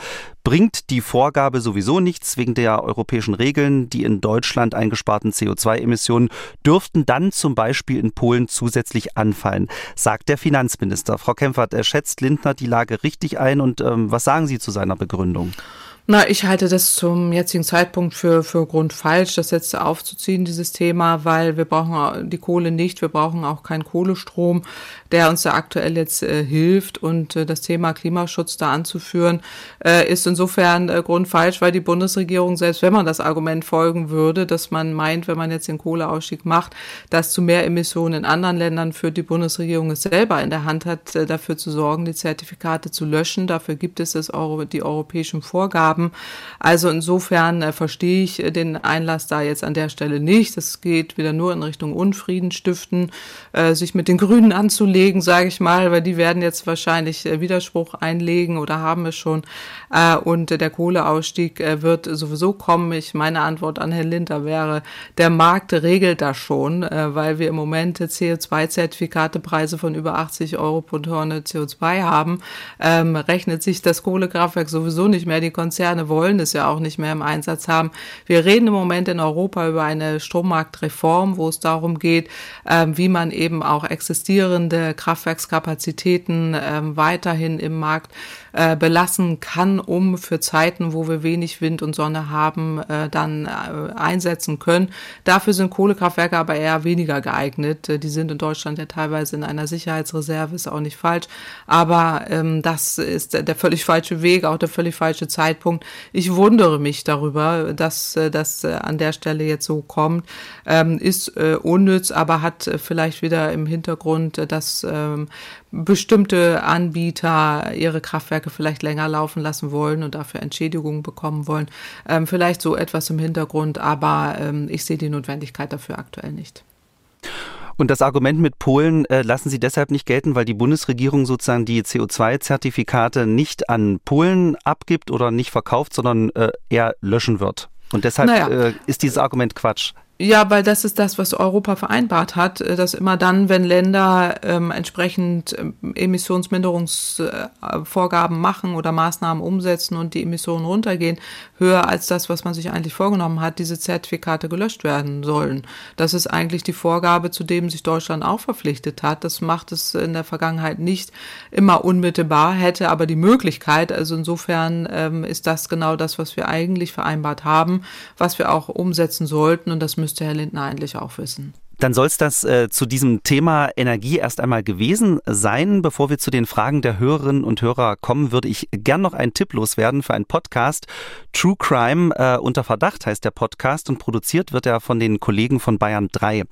bringt die Vorgabe sowieso nichts wegen der europäischen Regeln. Die in Deutschland eingesparten CO2-Emissionen dürften dann zum Beispiel in Polen zusätzlich anfallen, sagt der Finanzminister. Frau Kempfert, er schätzt Lindner die Lage richtig ein und ähm, was sagen Sie zu seiner Begründung? Na, ich halte das zum jetzigen Zeitpunkt für, für grundfalsch, das jetzt aufzuziehen, dieses Thema, weil wir brauchen die Kohle nicht, wir brauchen auch keinen Kohlestrom, der uns da aktuell jetzt äh, hilft. Und äh, das Thema Klimaschutz da anzuführen, äh, ist insofern äh, grundfalsch, weil die Bundesregierung, selbst wenn man das Argument folgen würde, dass man meint, wenn man jetzt den Kohleausstieg macht, dass zu mehr Emissionen in anderen Ländern führt, die Bundesregierung es selber in der Hand hat, äh, dafür zu sorgen, die Zertifikate zu löschen. Dafür gibt es das Euro, die europäischen Vorgaben haben. Also insofern äh, verstehe ich äh, den Einlass da jetzt an der Stelle nicht. Es geht wieder nur in Richtung Unfrieden stiften, äh, sich mit den Grünen anzulegen, sage ich mal, weil die werden jetzt wahrscheinlich äh, Widerspruch einlegen oder haben es schon. Äh, und der Kohleausstieg äh, wird sowieso kommen. Ich meine Antwort an Herrn Linter wäre, der Markt regelt das schon, äh, weil wir im Moment CO2-Zertifikatepreise von über 80 Euro pro Tonne CO2 haben. Ähm, rechnet sich das Kohlekraftwerk sowieso nicht mehr. Die Konzerne Konzerne wollen es ja auch nicht mehr im Einsatz haben. Wir reden im Moment in Europa über eine Strommarktreform, wo es darum geht, ähm, wie man eben auch existierende Kraftwerkskapazitäten ähm, weiterhin im Markt äh, belassen kann, um für Zeiten, wo wir wenig Wind und Sonne haben, äh, dann äh, einsetzen können. Dafür sind Kohlekraftwerke aber eher weniger geeignet. Äh, die sind in Deutschland ja teilweise in einer Sicherheitsreserve, ist auch nicht falsch. Aber ähm, das ist der völlig falsche Weg, auch der völlig falsche Zeitpunkt. Ich wundere mich darüber, dass äh, das äh, an der Stelle jetzt so kommt. Ähm, ist äh, unnütz, aber hat vielleicht wieder im Hintergrund, dass ähm, bestimmte Anbieter ihre Kraftwerke vielleicht länger laufen lassen wollen und dafür Entschädigungen bekommen wollen. Ähm, vielleicht so etwas im Hintergrund, aber ähm, ich sehe die Notwendigkeit dafür aktuell nicht. Und das Argument mit Polen äh, lassen Sie deshalb nicht gelten, weil die Bundesregierung sozusagen die CO2-Zertifikate nicht an Polen abgibt oder nicht verkauft, sondern äh, eher löschen wird. Und deshalb naja. äh, ist dieses Argument Quatsch. Ja, weil das ist das, was Europa vereinbart hat, äh, dass immer dann, wenn Länder ähm, entsprechend ähm, Emissionsminderungsvorgaben machen oder Maßnahmen umsetzen und die Emissionen runtergehen, höher als das, was man sich eigentlich vorgenommen hat, diese Zertifikate gelöscht werden sollen. Das ist eigentlich die Vorgabe, zu dem sich Deutschland auch verpflichtet hat. Das macht es in der Vergangenheit nicht immer unmittelbar, hätte aber die Möglichkeit. Also insofern ähm, ist das genau das, was wir eigentlich vereinbart haben, was wir auch umsetzen sollten und das müssen müsste Herr Lindner eigentlich auch wissen. Dann soll es das äh, zu diesem Thema Energie erst einmal gewesen sein. Bevor wir zu den Fragen der Hörerinnen und Hörer kommen, würde ich gern noch einen Tipp loswerden für einen Podcast. True Crime äh, unter Verdacht heißt der Podcast und produziert wird er von den Kollegen von Bayern 3.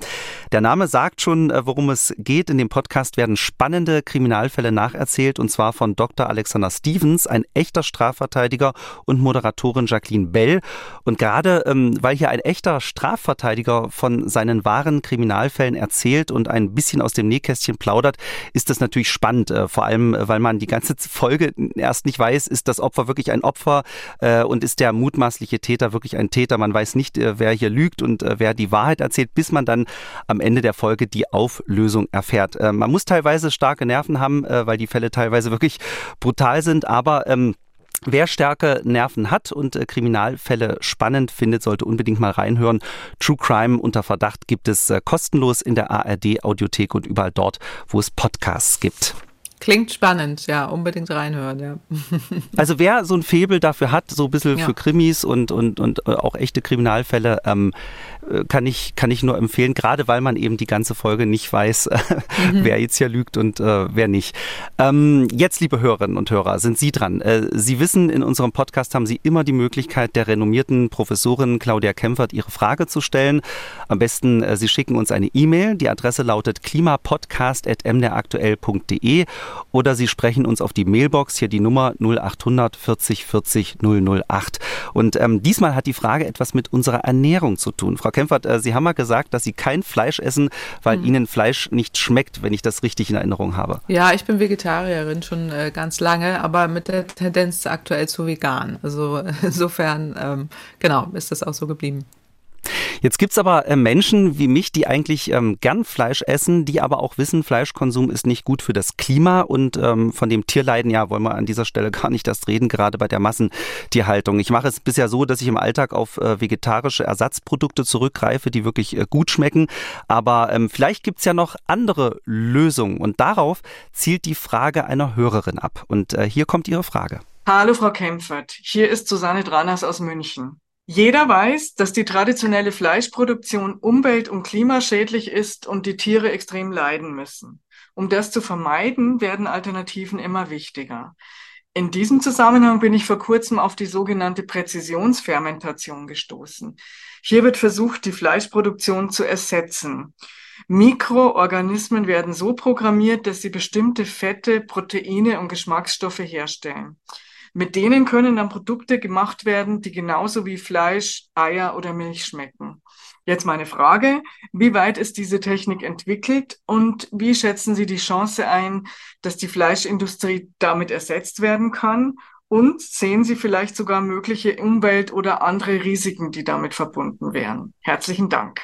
Der Name sagt schon, äh, worum es geht. In dem Podcast werden spannende Kriminalfälle nacherzählt und zwar von Dr. Alexander Stevens, ein echter Strafverteidiger und Moderatorin Jacqueline Bell. Und gerade ähm, weil hier ein echter Strafverteidiger von seinen wahren Kriminalfällen Kriminalfällen erzählt und ein bisschen aus dem Nähkästchen plaudert, ist das natürlich spannend. Äh, vor allem, äh, weil man die ganze Folge erst nicht weiß, ist das Opfer wirklich ein Opfer äh, und ist der mutmaßliche Täter wirklich ein Täter. Man weiß nicht, wer hier lügt und wer die Wahrheit erzählt, bis man dann am Ende der Folge die Auflösung erfährt. Man muss teilweise starke Nerven haben, weil die Fälle teilweise wirklich brutal sind, aber ähm, Wer starke Nerven hat und äh, Kriminalfälle spannend findet, sollte unbedingt mal reinhören. True Crime unter Verdacht gibt es äh, kostenlos in der ARD Audiothek und überall dort, wo es Podcasts gibt. Klingt spannend, ja, unbedingt reinhören, ja. Also wer so ein Febel dafür hat, so ein bisschen ja. für Krimis und, und, und äh, auch echte Kriminalfälle, ähm, äh, kann ich, kann ich nur empfehlen, gerade weil man eben die ganze Folge nicht weiß, mhm. wer jetzt hier lügt und äh, wer nicht. Ähm, jetzt, liebe Hörerinnen und Hörer, sind Sie dran. Äh, Sie wissen, in unserem Podcast haben Sie immer die Möglichkeit, der renommierten Professorin Claudia Kempfert Ihre Frage zu stellen. Am besten, äh, Sie schicken uns eine E-Mail. Die Adresse lautet klimapodcast.mderaktuell.de oder Sie sprechen uns auf die Mailbox, hier die Nummer 0800 40 40 008. Und ähm, diesmal hat die Frage etwas mit unserer Ernährung zu tun. Frau Kempfert, äh, Sie haben mal gesagt, dass Sie kein Fleisch essen, weil mhm. Ihnen Fleisch nicht schmeckt, wenn ich das richtig in Erinnerung habe. Ja, ich bin Vegetarierin schon äh, ganz lange, aber mit der Tendenz aktuell zu vegan. Also insofern, ähm, genau, ist das auch so geblieben. Jetzt gibt's aber äh, Menschen wie mich, die eigentlich ähm, gern Fleisch essen, die aber auch wissen, Fleischkonsum ist nicht gut für das Klima und ähm, von dem Tierleiden, ja, wollen wir an dieser Stelle gar nicht erst reden, gerade bei der Massentierhaltung. Ich mache es bisher so, dass ich im Alltag auf äh, vegetarische Ersatzprodukte zurückgreife, die wirklich äh, gut schmecken. Aber ähm, vielleicht gibt's ja noch andere Lösungen und darauf zielt die Frage einer Hörerin ab. Und äh, hier kommt ihre Frage. Hallo Frau Kempfert, hier ist Susanne Dranas aus München. Jeder weiß, dass die traditionelle Fleischproduktion umwelt- und klimaschädlich ist und die Tiere extrem leiden müssen. Um das zu vermeiden, werden Alternativen immer wichtiger. In diesem Zusammenhang bin ich vor kurzem auf die sogenannte Präzisionsfermentation gestoßen. Hier wird versucht, die Fleischproduktion zu ersetzen. Mikroorganismen werden so programmiert, dass sie bestimmte Fette, Proteine und Geschmacksstoffe herstellen. Mit denen können dann Produkte gemacht werden, die genauso wie Fleisch, Eier oder Milch schmecken. Jetzt meine Frage, wie weit ist diese Technik entwickelt und wie schätzen Sie die Chance ein, dass die Fleischindustrie damit ersetzt werden kann? Und sehen Sie vielleicht sogar mögliche Umwelt- oder andere Risiken, die damit verbunden wären? Herzlichen Dank.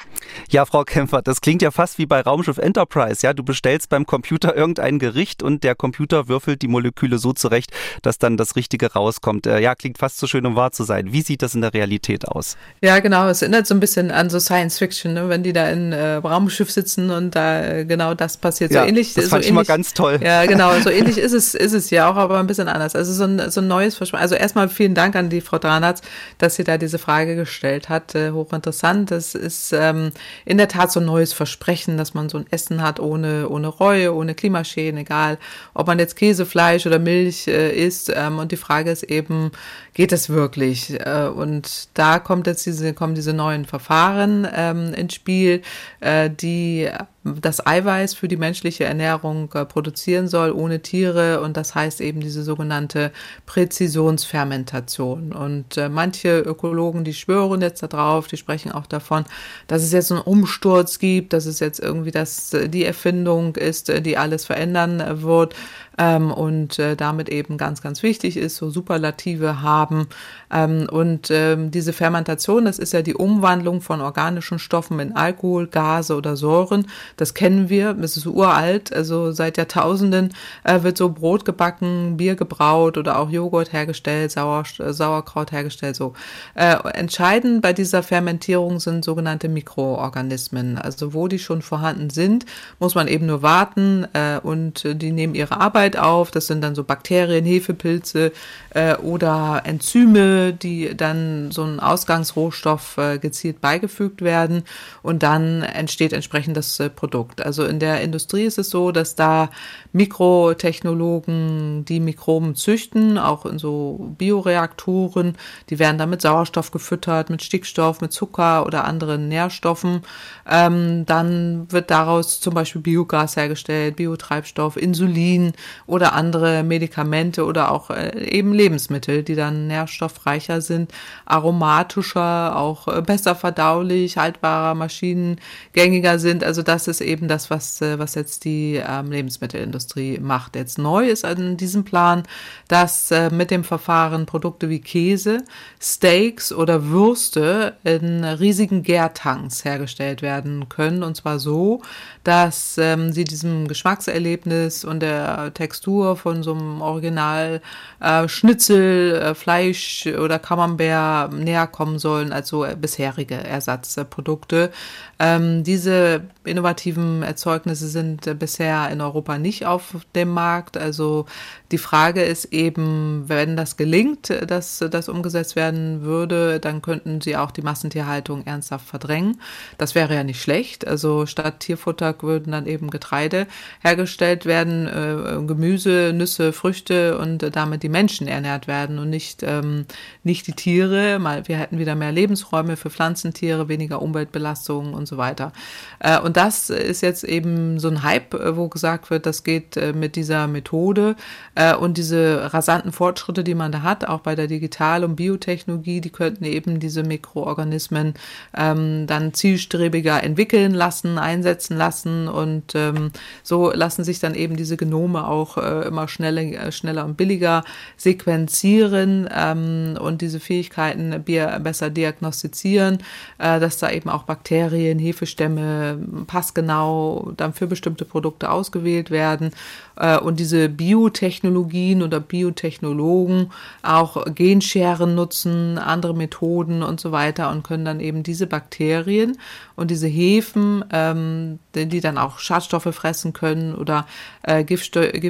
Ja, Frau Kämpfer, das klingt ja fast wie bei Raumschiff Enterprise. Ja, du bestellst beim Computer irgendein Gericht und der Computer würfelt die Moleküle so zurecht, dass dann das Richtige rauskommt. Äh, ja, klingt fast so schön, um wahr zu sein. Wie sieht das in der Realität aus? Ja, genau. Es erinnert so ein bisschen an so Science Fiction, ne? wenn die da in äh, Raumschiff sitzen und da äh, genau das passiert. Ja, so ähnlich. Das so fand ähnlich, ich mal ganz toll. Ja, genau. So ähnlich ist es, ist es ja auch, aber ein bisschen anders. Also so ein, so ein neues Versprechen. Also erstmal vielen Dank an die Frau Dranatz, dass sie da diese Frage gestellt hat. Äh, hochinteressant. Das ist ähm, in der Tat so ein neues Versprechen, dass man so ein Essen hat ohne, ohne Reue, ohne Klimaschäden, egal ob man jetzt Käse, Fleisch oder Milch äh, isst. Ähm, und die Frage ist eben, geht es wirklich? Äh, und da kommt jetzt diese, kommen diese neuen Verfahren ähm, ins Spiel, äh, die das Eiweiß für die menschliche Ernährung äh, produzieren soll, ohne Tiere. Und das heißt eben diese sogenannte Präzisionsfermentation. Und äh, manche Ökologen, die schwören jetzt darauf, die sprechen auch davon, dass es jetzt einen Umsturz gibt, dass es jetzt irgendwie das, äh, die Erfindung ist, die alles verändern wird ähm, und äh, damit eben ganz, ganz wichtig ist, so Superlative haben. Ähm, und ähm, diese Fermentation, das ist ja die Umwandlung von organischen Stoffen in Alkohol, Gase oder Säuren. Das kennen wir, das ist uralt, also seit Jahrtausenden äh, wird so Brot gebacken, Bier gebraut oder auch Joghurt hergestellt, Sauer, Sauerkraut hergestellt. So äh, entscheidend bei dieser Fermentierung sind sogenannte Mikroorganismen. Also wo die schon vorhanden sind, muss man eben nur warten äh, und die nehmen ihre Arbeit auf. Das sind dann so Bakterien, Hefepilze äh, oder Enzyme, die dann so ein Ausgangsrohstoff äh, gezielt beigefügt werden und dann entsteht entsprechend das äh, Produkt. Also in der Industrie ist es so, dass da Mikrotechnologen die Mikroben züchten, auch in so Bioreaktoren. Die werden dann mit Sauerstoff gefüttert, mit Stickstoff, mit Zucker oder anderen Nährstoffen. Ähm, dann wird daraus zum Beispiel Biogas hergestellt, Biotreibstoff, Insulin oder andere Medikamente oder auch äh, eben Lebensmittel, die dann nährstoffreicher sind, aromatischer, auch äh, besser verdaulich, haltbarer, maschinengängiger sind. Also das ist eben das, was, äh, was jetzt die ähm, Lebensmittelindustrie macht. Jetzt neu ist an diesem Plan, dass mit dem Verfahren Produkte wie Käse, Steaks oder Würste in riesigen Gärtanks hergestellt werden können. Und zwar so, dass ähm, sie diesem Geschmackserlebnis und der Textur von so einem Original äh, Schnitzel, äh, Fleisch oder Camembert näher kommen sollen als so bisherige Ersatzprodukte. Ähm, diese innovativen Erzeugnisse sind äh, bisher in Europa nicht auf dem Markt. Also die Frage ist eben, wenn das gelingt, dass das umgesetzt werden würde, dann könnten sie auch die Massentierhaltung ernsthaft verdrängen. Das wäre ja nicht schlecht. Also statt Tierfutter würden dann eben Getreide hergestellt werden, äh, Gemüse, Nüsse, Früchte und damit die Menschen ernährt werden und nicht, ähm, nicht die Tiere. Mal, wir hätten wieder mehr Lebensräume für Pflanzentiere, weniger Umweltbelastungen und so weiter. Äh, und das ist jetzt eben so ein Hype, äh, wo gesagt wird, das geht äh, mit dieser Methode äh, und diese rasanten Fortschritte, die man da hat, auch bei der Digital- und Biotechnologie, die könnten eben diese Mikroorganismen ähm, dann zielstrebiger entwickeln lassen, einsetzen lassen und ähm, so lassen sich dann eben diese Genome auch äh, immer schneller, schneller und billiger sequenzieren ähm, und diese Fähigkeiten besser diagnostizieren, äh, dass da eben auch Bakterien, Hefestämme passgenau dann für bestimmte Produkte ausgewählt werden. Äh, und diese Biotechnologien oder Biotechnologen auch Genscheren nutzen, andere Methoden und so weiter und können dann eben diese Bakterien und diese Hefen, ähm, die dann auch Schadstoffe fressen können oder äh,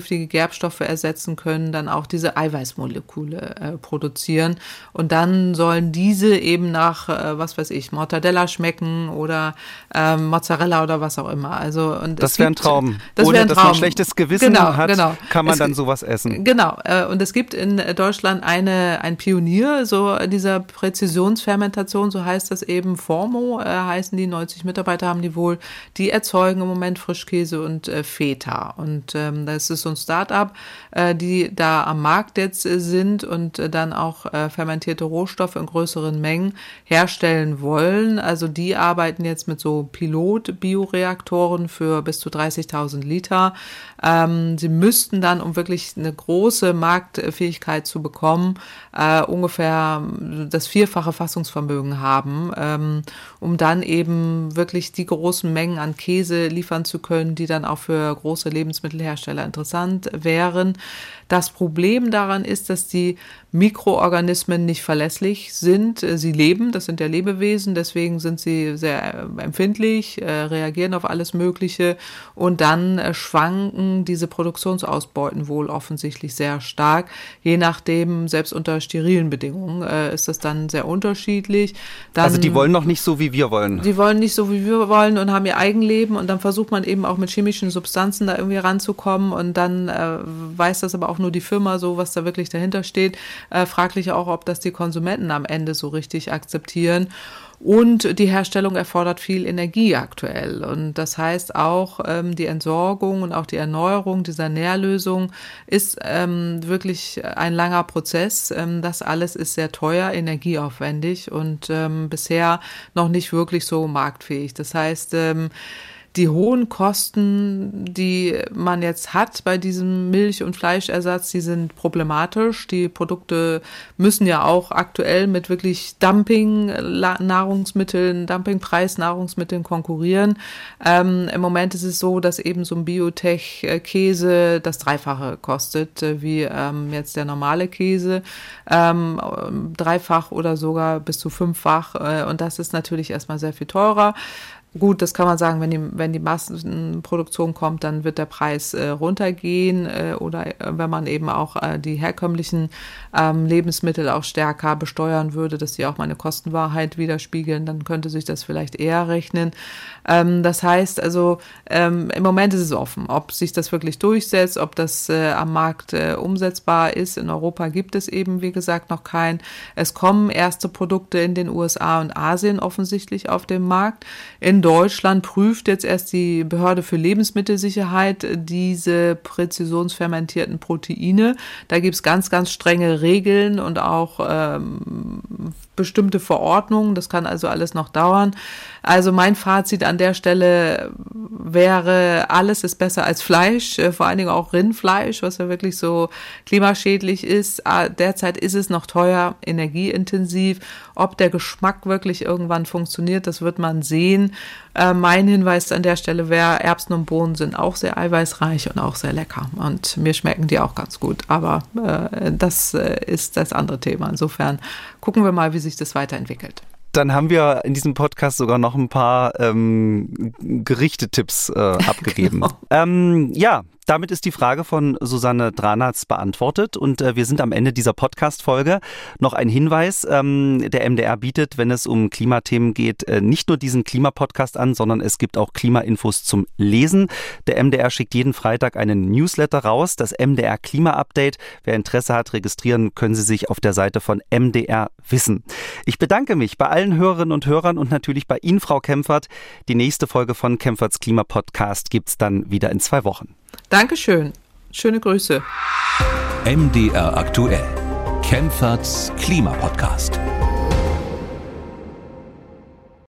giftige Gerbstoffe ersetzen können, dann auch diese Eiweißmoleküle äh, produzieren. Und dann sollen diese eben nach, äh, was weiß ich, Mortadella schmecken oder äh, Mozzarella oder was auch immer. Also, und das wäre ein Traum. Das Ohne ein dass Traum. man schlechtes Gewissen genau, hat, genau. kann man es, dann sowas essen. Genau. Äh, und es gibt in Deutschland eine, ein Pionier so dieser Präzisionsfermentation, so heißt das eben, Formo äh, heißen die 90 Mitarbeiter haben die wohl, die erzeugen im Moment Frischkäse und äh, Feta. Und ähm, das ist so ein Start-up, äh, die da am Markt jetzt äh, sind und äh, dann auch äh, fermentierte Rohstoffe in größeren Mengen herstellen wollen. Also die arbeiten jetzt mit so Pilot-Bioreaktoren für bis zu 30.000 Liter. Ähm, sie müssten dann, um wirklich eine große Marktfähigkeit zu bekommen, äh, ungefähr das vierfache Fassungsvermögen haben, ähm, um dann eben wirklich die großen Mengen an Käse liefern zu können, die dann auch für große Lebensmittelhersteller interessant wären. Das Problem daran ist, dass die Mikroorganismen nicht verlässlich sind. Sie leben, das sind ja Lebewesen, deswegen sind sie sehr empfindlich, äh, reagieren auf alles Mögliche und dann äh, schwanken diese Produktionsausbeuten wohl offensichtlich sehr stark. Je nachdem, selbst unter sterilen Bedingungen äh, ist das dann sehr unterschiedlich. Dann, also die wollen noch nicht so, wie wir wollen. Die wollen nicht so, wie wir wollen und haben ihr Eigenleben und dann versucht man eben auch mit chemischen Substanzen da irgendwie ranzukommen und dann äh, weiß das aber auch nur die Firma so, was da wirklich dahinter steht. Äh, fraglich auch, ob das die Konsumenten am Ende so richtig akzeptieren. Und die Herstellung erfordert viel Energie aktuell. Und das heißt auch, ähm, die Entsorgung und auch die Erneuerung dieser Nährlösung ist ähm, wirklich ein langer Prozess. Ähm, das alles ist sehr teuer, energieaufwendig und ähm, bisher noch nicht wirklich so marktfähig. Das heißt, ähm, die hohen Kosten, die man jetzt hat bei diesem Milch- und Fleischersatz, die sind problematisch. Die Produkte müssen ja auch aktuell mit wirklich Dumping-Nahrungsmitteln, Dumpingpreis-Nahrungsmitteln konkurrieren. Ähm, Im Moment ist es so, dass eben so ein Biotech-Käse das Dreifache kostet, äh, wie ähm, jetzt der normale Käse. Ähm, dreifach oder sogar bis zu fünffach. Äh, und das ist natürlich erstmal sehr viel teurer. Gut, das kann man sagen, wenn die, wenn die Massenproduktion kommt, dann wird der Preis äh, runtergehen äh, oder äh, wenn man eben auch äh, die herkömmlichen ähm, Lebensmittel auch stärker besteuern würde, dass sie auch meine Kostenwahrheit widerspiegeln, dann könnte sich das vielleicht eher rechnen. Ähm, das heißt also, ähm, im Moment ist es offen, ob sich das wirklich durchsetzt, ob das äh, am Markt umsetzbar ist. In Europa gibt es eben, wie gesagt, noch kein. Es kommen erste Produkte in den USA und Asien offensichtlich auf den Markt. In Deutschland prüft jetzt erst die Behörde für Lebensmittelsicherheit diese präzisionsfermentierten Proteine. Da gibt es ganz, ganz strenge Regeln und auch ähm, bestimmte Verordnungen. Das kann also alles noch dauern. Also mein Fazit an der Stelle wäre, alles ist besser als Fleisch, äh, vor allen Dingen auch Rindfleisch, was ja wirklich so klimaschädlich ist. Ah, derzeit ist es noch teuer, energieintensiv. Ob der Geschmack wirklich irgendwann funktioniert, das wird man sehen. Äh, mein Hinweis an der Stelle wäre, Erbsen und Bohnen sind auch sehr eiweißreich und auch sehr lecker. Und mir schmecken die auch ganz gut. Aber äh, das äh, ist das andere Thema. Insofern gucken wir mal, wie sich das weiterentwickelt. Dann haben wir in diesem Podcast sogar noch ein paar ähm, Gerichtetipps äh, abgegeben. genau. ähm, ja, damit ist die Frage von Susanne Dranatz beantwortet und äh, wir sind am Ende dieser Podcast-Folge. Noch ein Hinweis, ähm, der MDR bietet, wenn es um Klimathemen geht, äh, nicht nur diesen Klimapodcast an, sondern es gibt auch Klimainfos zum Lesen. Der MDR schickt jeden Freitag einen Newsletter raus, das MDR Klima-Update. Wer Interesse hat, registrieren können Sie sich auf der Seite von MDR Wissen. Ich bedanke mich bei allen Hörerinnen und Hörern und natürlich bei Ihnen, Frau Kempfert. Die nächste Folge von Kempferts Klimapodcast gibt es dann wieder in zwei Wochen. Dankeschön. Schöne Grüße. MDR aktuell. Kempferts Klimapodcast.